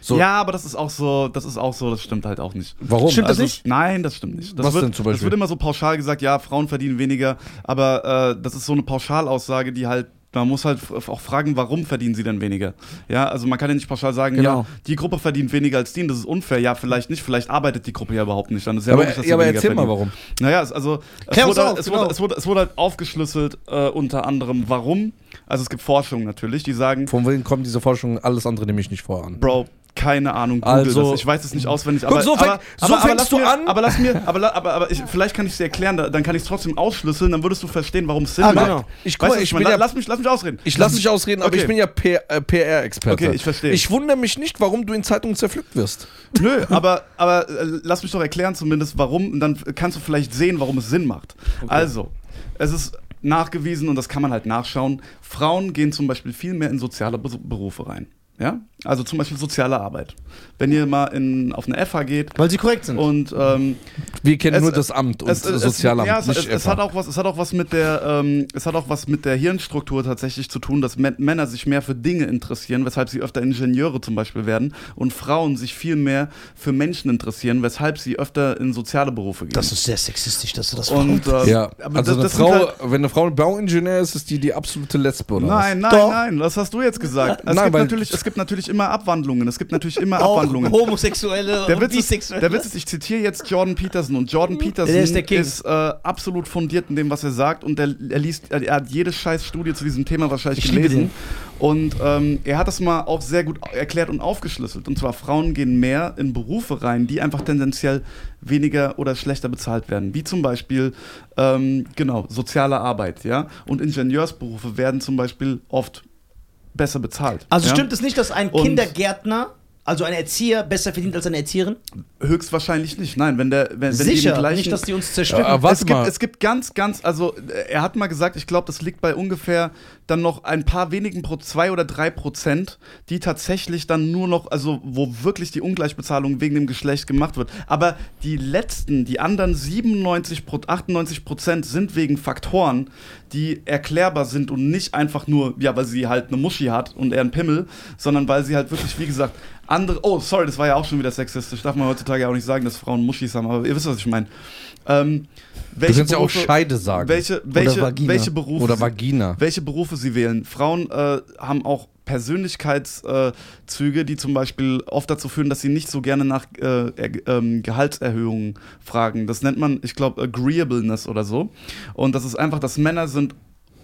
So, Ja, aber das ist auch so, das ist auch so, das stimmt halt auch nicht. warum? Stimmt das Also, nicht? Nein, das stimmt nicht. Das Was wird, denn zum Beispiel? Das wird immer so pauschal gesagt, ja, Frauen verdienen weniger, aber äh, das ist so eine Pauschalaussage, die halt, man muss halt auch fragen, warum verdienen sie denn weniger? Ja, also man kann ja nicht pauschal sagen, Genau. ja, die Gruppe verdient weniger als die, und das ist unfair. Ja, vielleicht nicht, vielleicht arbeitet die Gruppe ja überhaupt nicht. Dann ist ja aber, logisch, dass sie ja, aber erzähl mal verdienen. warum. Naja, also es Klär uns wurde, auf, es, genau. wurde, es, wurde, es wurde halt aufgeschlüsselt äh, unter anderem, warum. Also es gibt Forschung natürlich, die sagen, Von wem kommt diese Forschung? Alles andere nehme ich nicht vor an. Bro, keine Ahnung, Google Also- das. Ich weiß es nicht auswendig. Guck, Aber, so aber, so aber, aber fängst lass du mir, an. Aber lass mir, aber, aber, aber ich, vielleicht kann ich es dir erklären, da- dann kann ich es trotzdem ausschlüsseln, dann würdest du verstehen, warum es Sinn Ah, macht. genau. Ich, guck Weißt mal, du, ich bin meine? ja, lass, mich, lass mich ausreden. ich lass mich ausreden, aber Okay. ich bin ja P- äh, PR-Experte. Okay, ich verstehe. Ich wundere mich nicht, warum du in Zeitungen zerpflückt wirst. Nö, aber, aber äh, lass mich doch erklären zumindest, warum, und dann kannst du vielleicht sehen, warum es Sinn macht. Also, es ist nachgewiesen und das kann man halt nachschauen. Frauen gehen zum Beispiel viel mehr in soziale Be Berufe rein. Ja? Also zum Beispiel soziale Arbeit. Wenn ihr mal in, auf eine FH geht Weil sie korrekt sind. und ähm, Wir kennen Es- nur das Amt und es, das es, Sozialamt, ja, es, nicht es, es FH. hat auch was, es hat auch was mit der, ähm, es hat auch was mit der Hirnstruktur tatsächlich zu tun, dass Mä- Männer sich mehr für Dinge interessieren, weshalb sie öfter Ingenieure zum Beispiel werden, und Frauen sich viel mehr für Menschen interessieren, weshalb sie öfter in soziale Berufe gehen. das ist sehr sexistisch, dass du das und äh, ja, aber also das- eine das Frau, halt- wenn eine Frau ein Bauingenieur ist, ist die die absolute Lesbe, oder Nein, nein, Doch. nein, was hast du jetzt gesagt? Es, Nein, gibt natürlich, es gibt natürlich immer Abwandlungen. Es gibt natürlich immer auch Abwandlungen. Homosexuelle Der und Witz, ist, Bisexuelle. der Witz ist, ich zitiere jetzt Jordan Peterson und Jordan Peterson Der ist der ist, äh, absolut fundiert in dem, was er sagt und er, er liest, er, er hat jede scheiß Studie zu diesem Thema wahrscheinlich Ich gelesen. Und ähm, er hat das mal auch sehr gut erklärt und aufgeschlüsselt. Und zwar Frauen gehen mehr in Berufe rein, die einfach tendenziell weniger oder schlechter bezahlt werden. Wie zum Beispiel, ähm, genau, soziale Arbeit, ja. Und Ingenieursberufe werden zum Beispiel oft besser bezahlt. also ja? stimmt es nicht, dass ein Und- Kindergärtner, also ein Erzieher, besser verdient als eine Erzieherin? Höchstwahrscheinlich nicht. Nein, wenn der, wenn, wenn die Sicher, den gleichen, nicht, dass die uns zerstören. Ja, warte es, gibt, mal. es gibt ganz, ganz, also äh, er hat mal gesagt, ich glaube, das liegt bei ungefähr dann noch ein paar wenigen, pro zwei oder drei Prozent, die tatsächlich dann nur noch, also wo wirklich die Ungleichbezahlung wegen dem Geschlecht gemacht wird. Aber die letzten, die anderen 97, Pro- 98 Prozent sind wegen Faktoren, die erklärbar sind und nicht einfach nur, ja, weil sie halt eine Muschi hat und er einen Pimmel, sondern weil sie halt wirklich, wie gesagt, andere, oh, sorry, das war ja auch schon wieder sexistisch, darf man heutzutage ja auch nicht sagen, dass Frauen Muschis haben, aber ihr wisst, was ich meine. Ähm, Du kannst ja auch Scheide sagen. welche, welche, Vagina. welche Berufe Oder sie- Vagina. welche Berufe sie wählen. Frauen äh, haben auch Persönlichkeitszüge, die zum Beispiel oft dazu führen, dass sie nicht so gerne nach äh, ähm, Gehaltserhöhungen fragen. Das nennt man, ich glaube, Agreeableness oder so. Und das ist einfach, dass Männer sind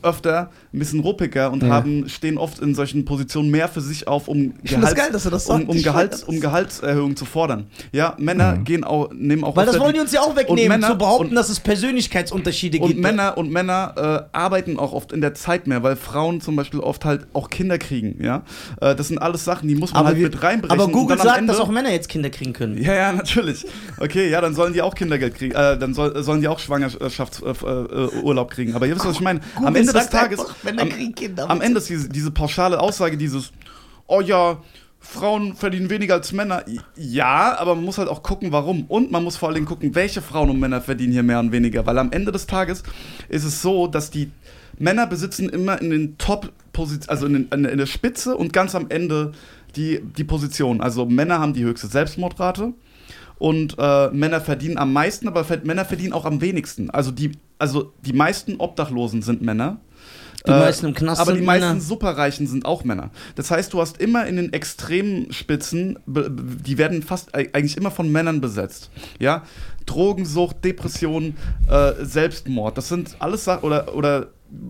öfter ein bisschen ruppiger und Ja. haben, stehen oft in solchen Positionen mehr für sich auf, um, Ich finde das geil, dass du das um, sagst. um, Ich Gehalt, feier das. um Gehaltserhöhung zu fordern. Ja, Männer gehen auch, nehmen auch Weil das wollen die uns ja auch wegnehmen, Männer- zu behaupten, und- dass es Persönlichkeitsunterschiede und gibt. Männer und Männer äh, arbeiten auch oft in der Zeit mehr, weil Frauen zum Beispiel oft halt auch Kinder kriegen, ja. Äh, das sind alles Sachen, die muss man aber, halt wir, mit reinbrechen. aber und Google sagt, Ende, dass auch Männer jetzt Kinder kriegen können. Ja, ja, natürlich. Okay, ja, dann sollen die auch Kindergeld kriegen, äh, dann soll, sollen die auch Schwangerschaftsurlaub Urlaub kriegen. Aber ihr wisst, was ich meine. Am Google Ende des Tages, am, am Ende ist diese, diese pauschale Aussage, dieses, oh ja, Frauen verdienen weniger als Männer. Ja, aber man muss halt auch gucken, warum. Und man muss vor allen Dingen gucken, welche Frauen und Männer verdienen hier mehr und weniger. Weil am Ende des Tages ist es so, dass die Männer besitzen immer in den Top-Positionen, also in, den, in der Spitze und ganz am Ende die, die Position. Also Männer haben die höchste Selbstmordrate und äh, Männer verdienen am meisten, aber Männer verdienen auch am wenigsten. Also die, also die meisten Obdachlosen sind Männer. Die meisten im Knast Aber sind die meisten Männer. Superreichen sind auch Männer. Das heißt, du hast immer in den Extremspitzen, be- be- die werden fast eig- eigentlich immer von Männern besetzt. Ja, Drogensucht, Depression, äh, Selbstmord, das sind alles Sachen oder oder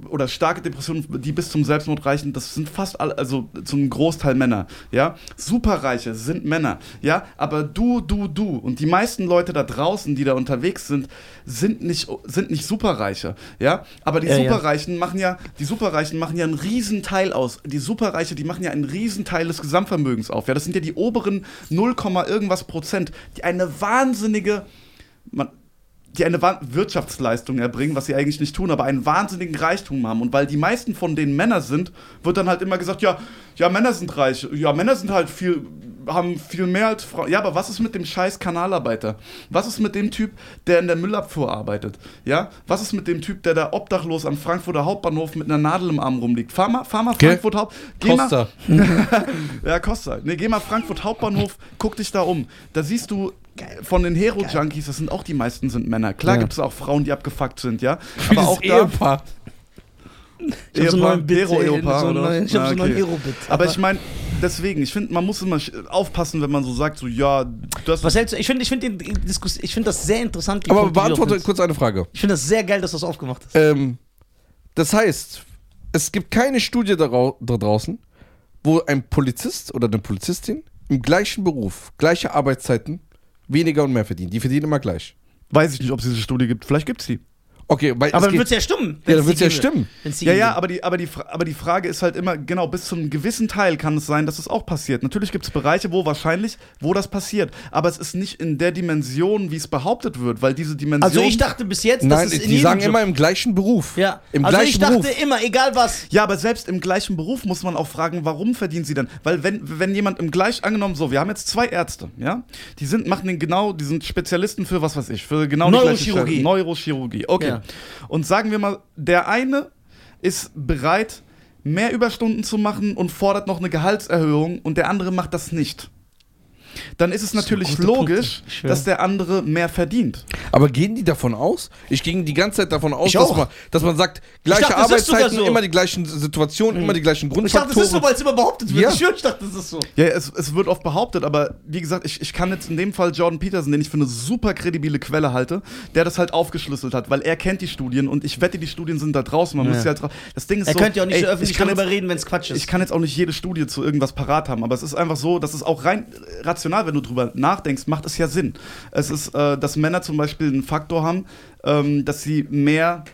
oder starke Depressionen, die bis zum Selbstmord reichen, das sind fast alle, also zum Großteil Männer, ja. Superreiche sind Männer, ja, aber du, du, du und die meisten Leute da draußen, die da unterwegs sind, sind nicht, sind nicht Superreiche, ja. Aber die Ja, ja. Superreichen machen ja, die Superreichen machen ja einen riesen Teil aus. Die Superreiche, die machen ja einen riesen Teil des Gesamtvermögens auf, ja. Das sind ja die oberen 0, irgendwas Prozent, die eine wahnsinnige, man, die eine Wirtschaftsleistung erbringen, was sie eigentlich nicht tun, aber einen wahnsinnigen Reichtum haben. Und weil die meisten von denen Männer sind, wird dann halt immer gesagt, ja, ja, Männer sind reich, ja, Männer sind halt viel, haben viel mehr als Frauen. Ja, aber was ist mit dem scheiß Kanalarbeiter? Was ist mit dem Typ, der in der Müllabfuhr arbeitet? Ja, was ist mit dem Typ, der da obdachlos am Frankfurter Hauptbahnhof mit einer Nadel im Arm rumliegt? Fahr mal, fahr mal? Frankfurt Haupt... Geh mal- Costa. ja, Costa. Nee, geh mal Frankfurt Hauptbahnhof, guck dich da um. Da siehst du von den Hero-Junkies, das sind auch die meisten sind Männer. Klar Ja. gibt es auch Frauen, die abgefuckt sind, ja. Aber Aber auch da. Ehepaar. Ich hab so einen neuen Bit, Hero, ey, Ehepaar, so einen oder? ich hab so einen neuen okay. Hero-Bit. Aber ich meine, deswegen, ich finde, man muss immer aufpassen, wenn man so sagt, so, ja, das. Was hältst du? Ich finde ich find ich find das sehr interessant. Aber beantworte kurz eine Frage. Ich finde das sehr geil, dass du das aufgemacht hast. Ähm, das heißt, es gibt keine Studie da draußen, wo ein Polizist oder eine Polizistin im gleichen Beruf, gleiche Arbeitszeiten, weniger und mehr verdienen. Die verdienen immer gleich. Weiß ich nicht, ob es diese Studie gibt. Vielleicht gibt es die. Okay, weil Aber es dann wird es ja stimmen. Ja, dann wird's ja stimmen. Ja, ja, aber die, aber, die, Fra- aber die Frage ist halt immer, genau, bis zu einem gewissen Teil kann es sein, dass es auch passiert. Natürlich gibt es Bereiche, wo wahrscheinlich, wo das passiert. Aber es ist nicht in der Dimension, wie es behauptet wird, weil diese Dimension. Also ich dachte bis jetzt, dass Nein, es in die sagen Job- immer im gleichen Beruf. Ja, Im also gleichen ich dachte Beruf. immer, egal was. Ja, aber selbst im gleichen Beruf muss man auch fragen, warum verdienen sie denn? Weil wenn, wenn jemand im gleich angenommen, so, wir haben jetzt zwei Ärzte, ja, die sind, machen den genau, die sind Spezialisten für was weiß ich, für genau die gleiche Neurochirurgie. Neurochirurgie. Okay. Ja. Und sagen wir mal, der eine ist bereit, mehr Überstunden zu machen und fordert noch eine Gehaltserhöhung und der andere macht das nicht. Dann ist es natürlich gute logisch, dass der andere mehr verdient. Aber gehen die davon aus? Ich ging die ganze Zeit davon aus, dass man, dass man sagt, gleiche dachte, ist Arbeitszeiten, so. Mhm. immer die gleichen Situationen, immer die gleichen Ich dachte, Grundfaktoren. das ist so, weil es immer behauptet wird. Ja. Ich ich dachte, das ist so. Ja, es, es wird oft behauptet, aber wie gesagt, ich, ich kann jetzt in dem Fall Jordan Peterson, den ich für eine super kredibile Quelle halte, der das halt aufgeschlüsselt hat, weil er kennt die Studien und ich wette, die Studien sind da draußen. Man Ja. muss sie halt drauf. Das Ding ist Er so. könnte ja auch nicht ey, so öffentlich darüber reden, wenn es Quatsch ist. Ich kann jetzt auch nicht jede Studie zu irgendwas parat haben, aber es ist einfach so, dass es auch rein äh, rational, wenn du drüber nachdenkst, macht es ja Sinn. Es ist, äh, dass Männer zum Beispiel einen Faktor haben, ähm, dass sie mehr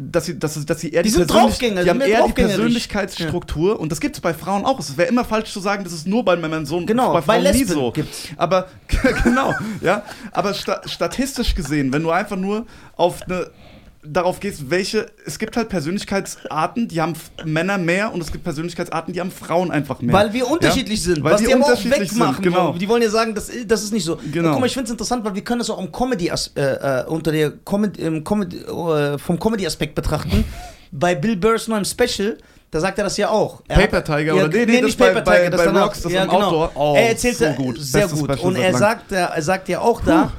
dass sie, dass, dass sie eher Die die, Persönlich- die haben eher die. Persönlichkeitsstruktur und das gibt es bei Frauen auch. Es wäre immer falsch zu sagen, das ist nur bei Männern so Genau, bei bei Frauen nie Lesben so. gibt's. Aber genau, ja. Aber sta statistisch gesehen, wenn du einfach nur auf eine darauf gehst, welche es gibt halt Persönlichkeitsarten, die haben Männer mehr und es gibt Persönlichkeitsarten, die haben Frauen einfach mehr. Weil wir unterschiedlich ja? sind. Weil was die aber auch unterschiedlich wegmachen sind, genau. wollen. Die wollen ja sagen, das, das ist nicht so. Genau. Und guck mal, ich finde es interessant, weil wir können das auch im Comedy äh, äh, unter der Comedy, Comedy, äh, vom Comedy-Aspekt betrachten. bei Bill Burrs neuem Special, da sagt er das ja auch. Er Paper hat- Tiger ja, oder nee, nee, nee, nicht bei- Paper bei- Tiger, das bei danach. Rocks, das ja, genau. Outdoor. Oh, er erzählte so gut. sehr Bestes gut. Special Und er sagt, er sagt ja auch da,